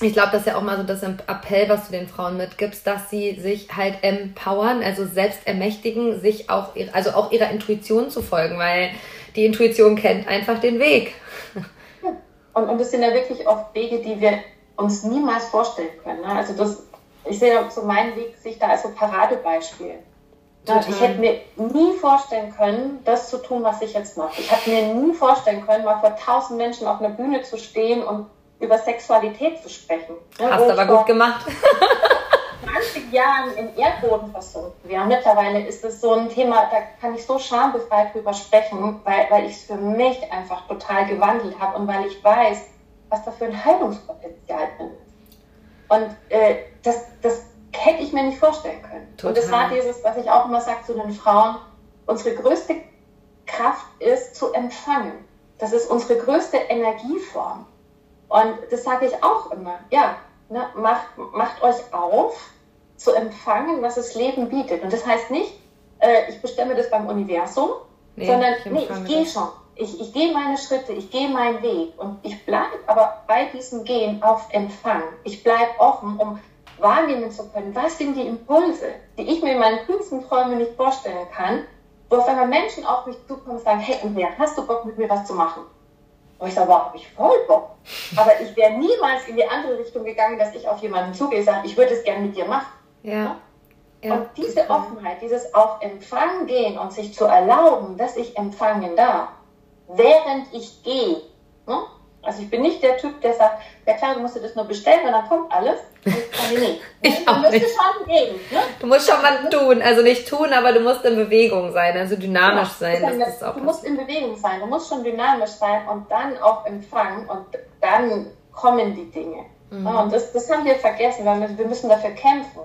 ich glaube, das ist ja auch mal so das Appell, was du den Frauen mitgibst, dass sie sich halt empowern, also selbst ermächtigen, sich auch, also auch ihrer Intuition zu folgen, weil die Intuition kennt einfach den Weg. Und, und das sind ja wirklich oft Wege, die wir uns niemals vorstellen können. Ne? Also das, ich sehe so meinen Weg sich da als so Paradebeispiel. Total. Ich hätte mir nie vorstellen können, das zu tun, was ich jetzt mache. Ich habe mir nie vorstellen können, mal vor tausend Menschen auf einer Bühne zu stehen und über Sexualität zu sprechen. Ne, Hast aber gut gemacht. 20 Jahren in Erdboden versunken wäre. Mittlerweile ist es so ein Thema, da kann ich so schambefreit drüber sprechen, weil, weil ich es für mich einfach total gewandelt habe und weil ich weiß, was da für ein Heilungspotenzial drin ist. Und äh, das, das hätte ich mir nicht vorstellen können. Total. Und das war dieses, was ich auch immer sage zu den Frauen, unsere größte Kraft ist zu empfangen. Das ist unsere größte Energieform. Und das sage ich auch immer. Ja, ne, macht, macht euch auf, zu empfangen, was das Leben bietet. Und das heißt nicht, äh, ich bestimme das beim Universum, nee, sondern ich nee, ich gehe schon. Ich, ich gehe meine Schritte, ich gehe meinen Weg und ich bleibe aber bei diesem Gehen auf Empfang. Ich bleibe offen, um wahrnehmen zu können, was sind die Impulse, die ich mir in meinen kühnsten Träumen nicht vorstellen kann, wo auf einmal Menschen auf mich zukommen und sagen, hey, Andrea, hast du Bock mit mir was zu machen? Und ich sage, wow, habe ich voll Bock. Aber ich wäre niemals in die andere Richtung gegangen, dass ich auf jemanden zugehe und sage, ich würde es gerne mit dir machen. Ja. ja. Und diese. Offenheit, dieses auf Empfang gehen und sich zu erlauben, dass ich empfangen darf, während ich gehe. Ne? Also ich bin nicht der Typ, der sagt, ja klar, du musst dir das nur bestellen und dann kommt alles. Ich, nicht. ich auch nicht. Schon gehen, ne? Du musst schon mal tun, also nicht tun, aber du musst in Bewegung sein, also dynamisch ja, sein. Das das, du musst in Bewegung sein, du musst schon dynamisch sein und dann auch empfangen und dann kommen die Dinge. Mhm. Ja, und das, das haben wir vergessen, weil wir, wir müssen dafür kämpfen.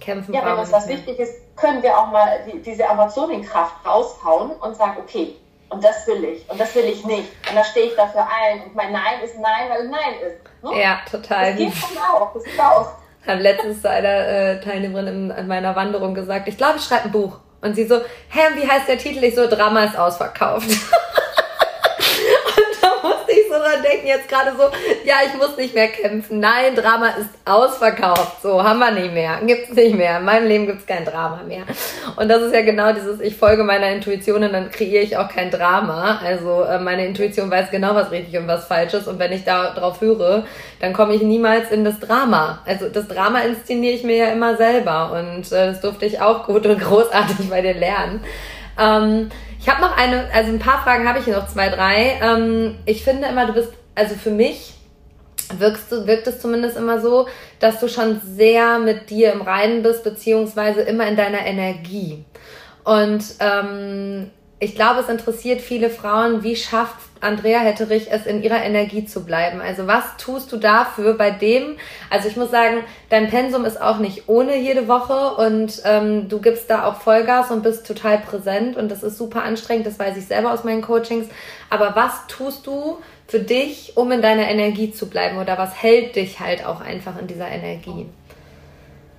Kämpfen ja, wenn uns was wichtig ist, können wir auch mal die, diese Amazonenkraft raushauen und sagen, okay, und das will ich und das will ich nicht. Und da stehe ich dafür ein und mein Nein ist Nein, weil es Nein ist. Ne? Ja, total. Das geht schon auch. Das ist auch. Hat letztens einer äh, Teilnehmerin in, in meiner Wanderung gesagt, ich glaube, ich schreibe ein Buch. Und sie so, hä, wie heißt der Titel? Ich so, Drama ist ausverkauft. ich so dran denken, jetzt gerade so, ja, ich muss nicht mehr kämpfen. Nein, Drama ist ausverkauft. So, haben wir nicht mehr. Gibt's nicht mehr. In meinem Leben gibt's kein Drama mehr. Und das ist ja genau dieses, ich folge meiner Intuition und dann kreiere ich auch kein Drama. Also äh, meine Intuition weiß genau, was richtig und was falsch ist. Und wenn ich da drauf höre, dann komme ich niemals in das Drama. Also das Drama inszeniere ich mir ja immer selber. Und äh, das durfte ich auch gut und großartig bei dir lernen. Ähm, ich habe noch eine, also ein paar Fragen habe ich hier noch, zwei, drei. Ähm, ich finde immer, du bist, also für mich wirkst du, wirkt es zumindest immer so, dass du schon sehr mit dir im Reinen bist, beziehungsweise immer in deiner Energie. Und ähm, ich glaube, es interessiert viele Frauen, wie schafft Andrea Hetterich es in ihrer Energie zu bleiben? Also was tust du dafür bei dem? Also ich muss sagen, dein Pensum ist auch nicht ohne jede Woche und ähm, du gibst da auch Vollgas und bist total präsent und das ist super anstrengend, das weiß ich selber aus meinen Coachings. Aber was tust du für dich, um in deiner Energie zu bleiben oder was hält dich halt auch einfach in dieser Energie?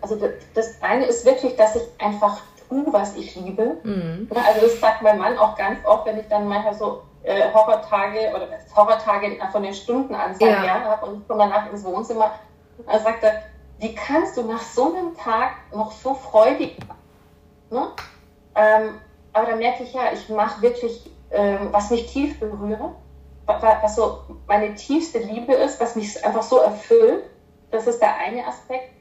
Also das eine ist wirklich, dass ich einfach tue, was ich liebe. Mhm. Also das sagt mein Mann auch ganz oft, wenn ich dann manchmal so äh, Horrortage oder Horrortage von den Stundenanzahl ja. her habe und komme danach ins Wohnzimmer, dann sagt er, wie kannst du nach so einem Tag noch so freudig? Ne? Ähm, aber dann merke ich ja, ich mache wirklich, ähm, was mich tief berührt, was so meine tiefste Liebe ist, was mich einfach so erfüllt. Das ist der eine Aspekt.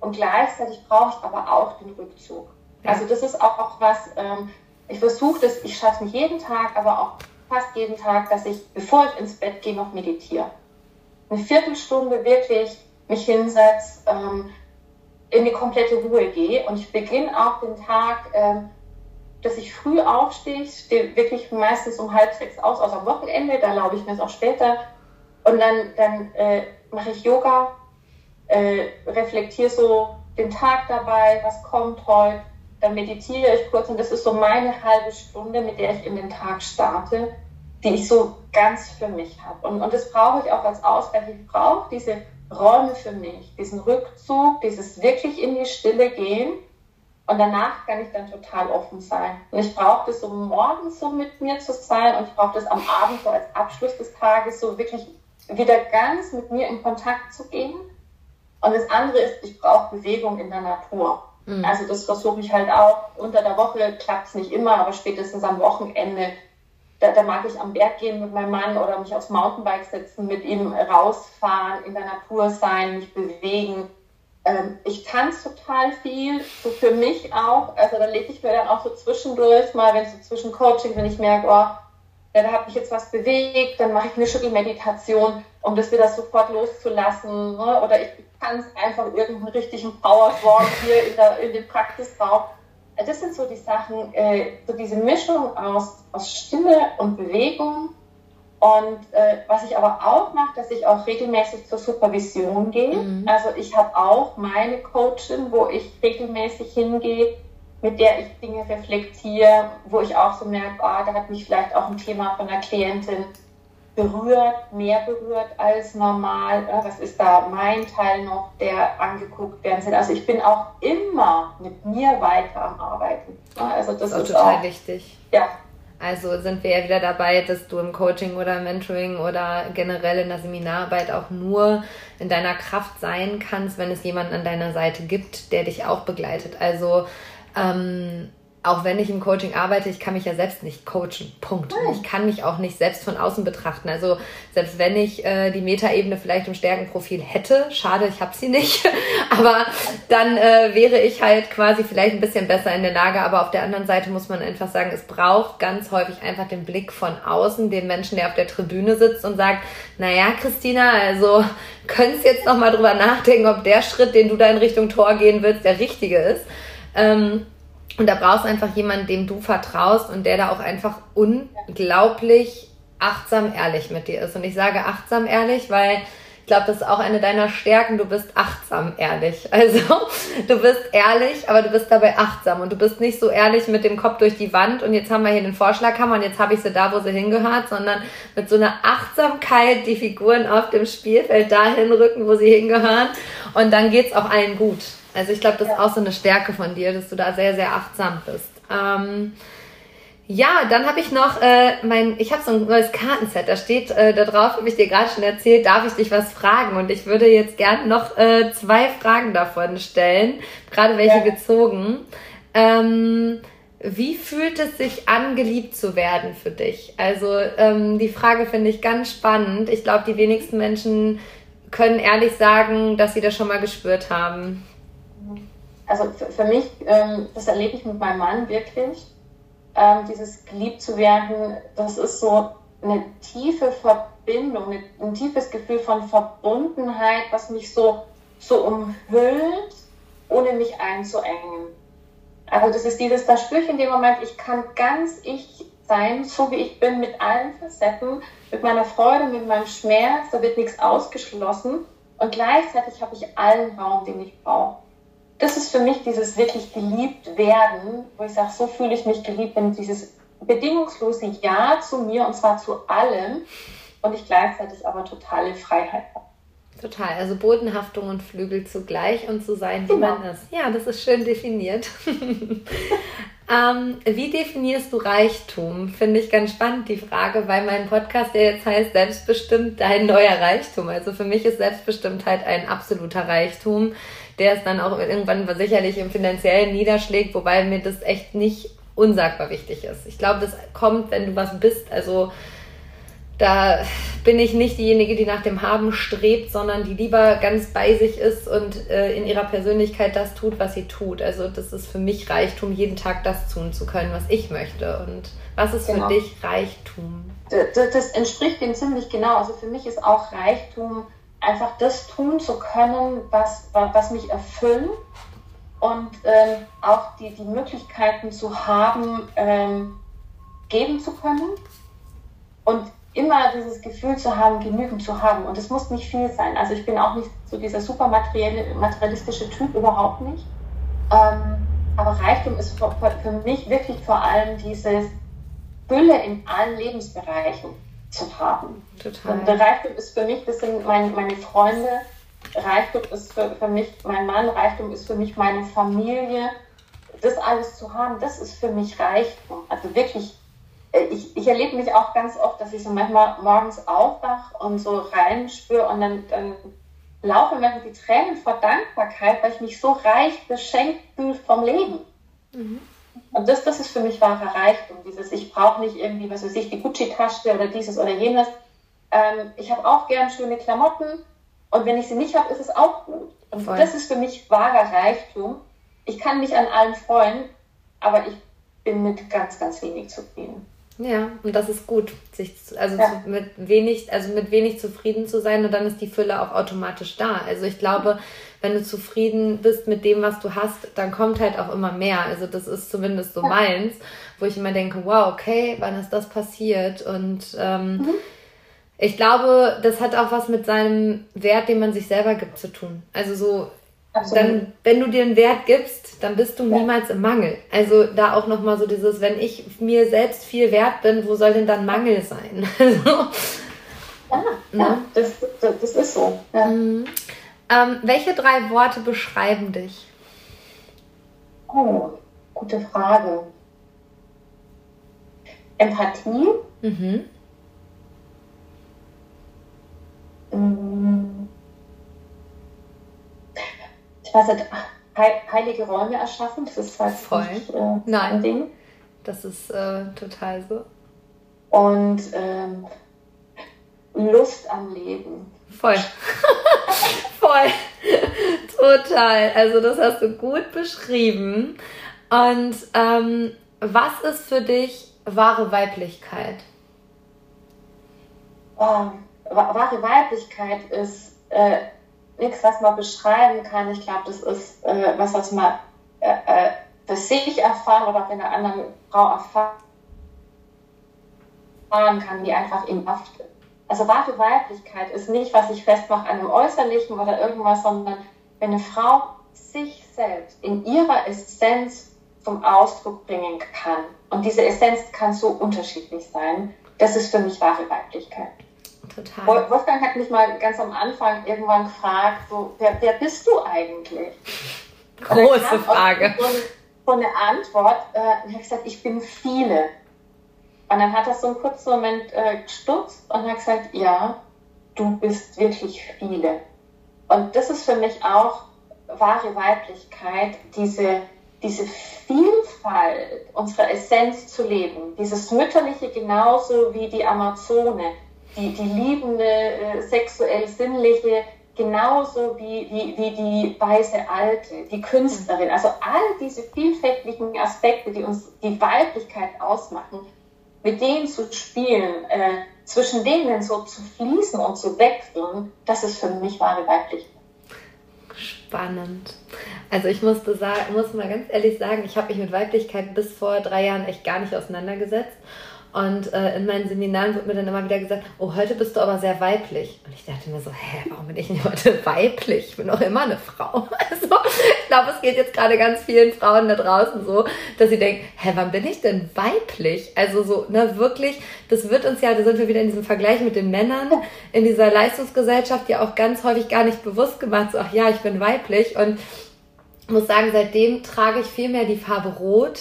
Und gleichzeitig brauche ich aber auch den Rückzug. Also das ist auch, auch was, ähm, ich versuche das, ich schaffe nicht jeden Tag, aber auch fast jeden Tag, dass ich, bevor ich ins Bett gehe, noch meditiere. Eine Viertelstunde wirklich mich hinsetze, ähm, in die komplette Ruhe gehe und ich beginne auch den Tag, ähm, dass ich früh aufstehe, stehe wirklich meistens um halb sechs aus, außer am Wochenende, da glaube ich mir es auch später. Und dann, dann äh, mache ich Yoga, äh, reflektiere so den Tag dabei, was kommt heute, dann meditiere ich kurz und das ist so meine halbe Stunde, mit der ich in den Tag starte, die ich so ganz für mich habe. Und, und das brauche ich auch als Ausgleich. Ich brauche diese Räume für mich, diesen Rückzug, dieses wirklich in die Stille gehen. Und danach kann ich dann total offen sein. Und ich brauche das so morgens so mit mir zu sein und ich brauche das am Abend so als Abschluss des Tages so wirklich wieder ganz mit mir in Kontakt zu gehen. Und das andere ist, ich brauche Bewegung in der Natur. Mhm. Also das versuche ich halt auch. Unter der Woche klappt es nicht immer, aber spätestens am Wochenende, da, da, mag ich am Berg gehen mit meinem Mann oder mich aufs Mountainbike setzen, mit ihm rausfahren, in der Natur sein, mich bewegen. Ähm, ich tanze total viel, so für mich auch. Also da lege ich mir dann auch so zwischendurch mal, wenn so zwischen Coaching, wenn ich merke, oh, ja, da habe ich jetzt was bewegt, dann mache ich eine Schüttelmeditation, um das wieder sofort loszulassen. Ne? Oder ich tanze einfach irgendeinen richtigen Powersport hier in, der, in dem Praxisraum. Das sind so die Sachen, äh, so diese Mischung aus, aus Stille und Bewegung. Und äh, was ich aber auch mache, dass ich auch regelmäßig zur Supervision gehe. Mhm. Also ich habe auch meine Coachin, wo ich regelmäßig hingehe, mit der ich Dinge reflektiere, wo ich auch so merke, ah, da hat mich vielleicht auch ein Thema von einer Klientin berührt, mehr berührt als normal. Was ist da mein Teil noch, der angeguckt werden soll? Also ich bin auch immer mit mir weiter am Arbeiten. Also das, das ist, ist total auch, wichtig. Ja. Also sind wir ja wieder dabei, dass du im Coaching oder Mentoring oder generell in der Seminararbeit auch nur in deiner Kraft sein kannst, wenn es jemanden an deiner Seite gibt, der dich auch begleitet. Also ähm, auch wenn ich im Coaching arbeite, ich kann mich ja selbst nicht coachen. Punkt. Und ich kann mich auch nicht selbst von außen betrachten. Also selbst wenn ich äh, die Metaebene vielleicht im Stärkenprofil hätte, schade, ich habe sie nicht, aber dann äh, wäre ich halt quasi vielleicht ein bisschen besser in der Lage. Aber auf der anderen Seite muss man einfach sagen, es braucht ganz häufig einfach den Blick von außen, den Menschen, der auf der Tribüne sitzt und sagt, naja, Christina, also könntest jetzt noch mal drüber nachdenken, ob der Schritt, den du da in Richtung Tor gehen willst, der richtige ist. Ähm, und da brauchst du einfach jemanden, dem du vertraust und der da auch einfach unglaublich achtsam ehrlich mit dir ist. Und ich sage achtsam ehrlich, weil ich glaube, das ist auch eine deiner Stärken. Du bist achtsam ehrlich. Also du bist ehrlich, aber du bist dabei achtsam. Und du bist nicht so ehrlich mit dem Kopf durch die Wand und jetzt haben wir hier den Vorschlaghammer und jetzt habe ich sie da, wo sie hingehört, sondern mit so einer Achtsamkeit die Figuren auf dem Spielfeld dahin rücken, wo sie hingehören. Und dann geht's auch allen gut. Also ich glaube, das ist auch so eine Stärke von dir, dass du da sehr, sehr achtsam bist. Ähm, ja, dann habe ich noch äh, mein, ich habe so ein neues Kartenset, da steht äh, da drauf, habe ich dir gerade schon erzählt, darf ich dich was fragen? Und ich würde jetzt gerne noch äh, zwei Fragen davon stellen, gerade welche ja. gezogen. Ähm, wie fühlt es sich an, geliebt zu werden für dich? Also ähm, die Frage finde ich ganz spannend. Ich glaube, die wenigsten Menschen können ehrlich sagen, dass sie das schon mal gespürt haben also für, für mich, ähm, das erlebe ich mit meinem Mann wirklich. ähm, dieses geliebt zu werden, das ist so eine tiefe Verbindung, ein tiefes Gefühl von Verbundenheit, was mich so, so umhüllt, ohne mich einzuengen. Also das ist dieses, da spüre ich in dem Moment, ich kann ganz ich sein, so wie ich bin, mit allen Facetten, mit meiner Freude, mit meinem Schmerz, da wird nichts ausgeschlossen und gleichzeitig habe ich allen Raum, den ich brauche. Das ist für mich dieses wirklich geliebt werden, wo ich sage, so fühle ich mich geliebt, wenn dieses bedingungslose Ja zu mir und zwar zu allem und ich gleichzeitig aber totale Freiheit habe. Total, also Bodenhaftung und Flügel zugleich und zu sein, wie genau. man ist. Ja, das ist schön definiert. ähm, wie definierst du Reichtum? Finde ich ganz spannend, die Frage, weil mein Podcast, der jetzt heißt Selbstbestimmt, dein neuer Reichtum. Also für mich ist Selbstbestimmtheit ein absoluter Reichtum, der es dann auch irgendwann sicherlich im finanziellen niederschlägt, wobei mir das echt nicht unsagbar wichtig ist. Ich glaube, das kommt, wenn du was bist. Also da bin ich nicht diejenige, die nach dem Haben strebt, sondern die lieber ganz bei sich ist und äh, in ihrer Persönlichkeit das tut, was sie tut. Also das ist für mich Reichtum, jeden Tag das tun zu können, was ich möchte. Und was ist genau. für dich Reichtum? Das, das, entspricht dem ziemlich genau. Also für mich ist auch Reichtum einfach das tun zu können, was, was mich erfüllt und ähm, auch die, die Möglichkeiten zu haben, ähm, geben zu können und immer dieses Gefühl zu haben, genügend zu haben. Und es muss nicht viel sein. Also ich bin auch nicht so dieser super materialistische Typ, überhaupt nicht. Ähm, aber Reichtum ist für, für, mich wirklich vor allem diese Fülle in allen Lebensbereichen zu haben. Total. Und Reichtum ist für mich, das sind mein, meine Freunde, Reichtum ist für, für mich mein Mann, Reichtum ist für mich meine Familie. Das alles zu haben, das ist für mich Reichtum. Also wirklich äh, ich, ich erlebe mich auch ganz oft, dass ich so manchmal morgens aufwache und so reinspüre und dann, dann laufen mir die Tränen vor Dankbarkeit, weil ich mich so reich beschenkt fühle vom Leben. Mhm. Und das, das ist für mich wahrer Reichtum. Dieses, ich brauche nicht irgendwie, was weiß ich, die Gucci-Tasche oder dieses oder jenes. Ähm, ich habe auch gern schöne Klamotten und wenn ich sie nicht habe, ist es auch gut. Und Voll. das ist für mich wahrer Reichtum. Ich kann mich an allen freuen, aber ich bin mit ganz, ganz wenig zufrieden. Ja, und das ist gut, sich also ja. mit wenig, also mit wenig zufrieden zu sein und dann ist die Fülle auch automatisch da. Also ich glaube, wenn du zufrieden bist mit dem, was du hast, dann kommt halt auch immer mehr. Also das ist zumindest so ja. meins, wo ich immer denke, wow, okay, wann ist das passiert? Und ähm, mhm. ich glaube, das hat auch was mit seinem Wert, den man sich selber gibt, zu tun. Also so dann, wenn du dir einen Wert gibst, dann bist du ja. niemals im Mangel. Also da auch nochmal so dieses, wenn ich mir selbst viel wert bin, wo soll denn dann Mangel sein? ja, ja ne? das, das, das, ist so. Ja. Ähm, welche drei Worte beschreiben dich? Oh, gute Frage. Empathie. Mhm. Mhm ich weiß nicht, heilige Räume erschaffen. Das ist zwar Voll. Nicht, äh, Nein. ein Ding. Das ist äh, total so. Und ähm, Lust am Leben. Voll. Voll. Total. Also das hast du gut beschrieben. Und ähm, was ist für dich wahre Weiblichkeit? Ähm, wahre Weiblichkeit ist äh, nichts, was man beschreiben kann. Ich glaube, das ist äh, was, was man äh, äh, für sich erfahren oder auch in einer anderen Frau erfahren kann, die einfach in haftet. Also wahre Weiblichkeit ist nicht, was ich festmache an einem Äußerlichen oder irgendwas, sondern wenn eine Frau sich selbst in ihrer Essenz zum Ausdruck bringen kann. Und diese Essenz kann so unterschiedlich sein. Das ist für mich wahre Weiblichkeit. Total. Wolfgang hat mich mal ganz am Anfang irgendwann gefragt, so, wer, wer bist du eigentlich? Große Frage. So eine, so eine Antwort, äh, ich habe gesagt, ich bin viele. Und dann hat er so einen kurzen Moment äh, gestutzt und hat gesagt, ja, du bist wirklich viele. Und das ist für mich auch wahre Weiblichkeit, diese, diese Vielfalt unserer Essenz zu leben. Dieses Mütterliche genauso wie die Amazone, die, die liebende, äh, sexuell sinnliche, genauso wie, wie, wie die weiße Alte, die Künstlerin. Also all diese vielfältigen Aspekte, die uns die Weiblichkeit ausmachen, mit denen zu spielen, äh, zwischen denen so zu fließen und zu wechseln, das ist für mich wahre Weiblichkeit. Spannend. Also ich musste sagen, muss mal ganz ehrlich sagen, ich habe mich mit Weiblichkeit bis vor drei Jahren echt gar nicht auseinandergesetzt. Und äh, in meinen Seminaren wird mir dann immer wieder gesagt, oh, heute bist du aber sehr weiblich. Und ich dachte mir so, hä, warum bin ich denn heute weiblich? Ich bin doch immer eine Frau. Also ich glaube, es geht jetzt gerade ganz vielen Frauen da draußen so, dass sie denken, hä, wann bin ich denn weiblich? Also so, ne, wirklich, das wird uns ja, da sind wir wieder in diesem Vergleich mit den Männern, in dieser Leistungsgesellschaft ja auch ganz häufig gar nicht bewusst gemacht, so, ach ja, ich bin weiblich. Und muss sagen, seitdem trage ich viel mehr die Farbe Rot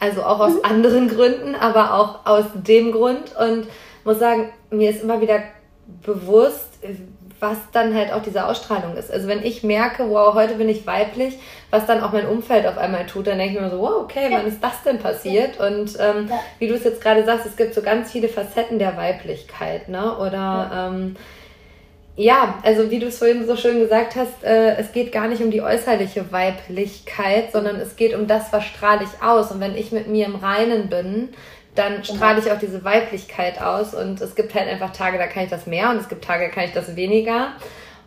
also auch aus mhm. anderen Gründen, aber auch aus dem Grund. Und muss sagen, mir ist immer wieder bewusst, was dann halt auch diese Ausstrahlung ist. Also wenn ich merke, wow, heute bin ich weiblich, was dann auch mein Umfeld auf einmal tut, dann denke ich mir so, wow, okay, ja. wann ist das denn passiert? Ja. Und ähm, ja. wie du es jetzt gerade sagst, es gibt so ganz viele Facetten der Weiblichkeit, ne? Oder ähm, ja, also wie du es vorhin so schön gesagt hast, äh, es geht gar nicht um die äußerliche Weiblichkeit, sondern es geht um das, was strahle ich aus. Und wenn ich mit mir im Reinen bin, dann genau. strahle ich auch diese Weiblichkeit aus. Und es gibt halt einfach Tage, da kann ich das mehr und es gibt Tage, da kann ich das weniger.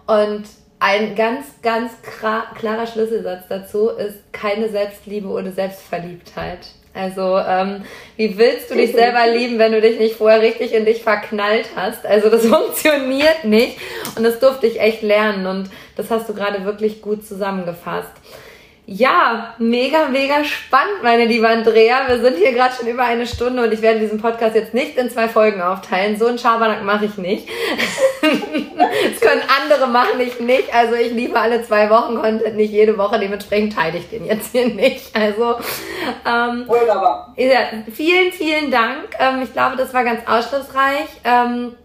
Und ein ganz, ganz klarer Schlüsselsatz dazu ist keine Selbstliebe oder Selbstverliebtheit. Also, ähm, wie willst du dich selber lieben, wenn du dich nicht vorher richtig in dich verknallt hast? Also, das funktioniert nicht. Und das durfte ich echt lernen. Und das hast du gerade wirklich gut zusammengefasst. Ja, mega, mega spannend, meine liebe Andrea. Wir sind hier gerade schon über eine Stunde und ich werde diesen Podcast jetzt nicht in zwei Folgen aufteilen. So einen Schabernack mache ich nicht. das können andere machen, ich nicht. Also ich liebe alle zwei Wochen Content, nicht jede Woche. Dementsprechend teile ich den jetzt hier nicht. Also ähm, Wunderbar. Ja, vielen, vielen Dank. Ähm, ich glaube, das war ganz aufschlussreich. Ähm,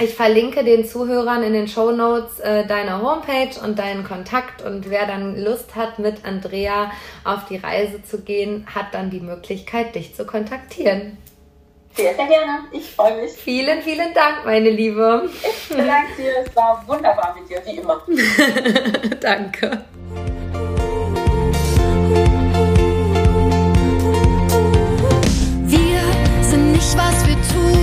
ich verlinke den Zuhörern in den Show Notes äh, deine Homepage und deinen Kontakt. Und wer dann Lust hat, mit Andrea auf die Reise zu gehen, hat dann die Möglichkeit, dich zu kontaktieren. Sehr, sehr gerne. Ich freue mich. Vielen, vielen Dank, meine Liebe. Ich bedanke dir. Es war wunderbar mit dir, wie immer. Danke. Wir sind nicht, was wir tun.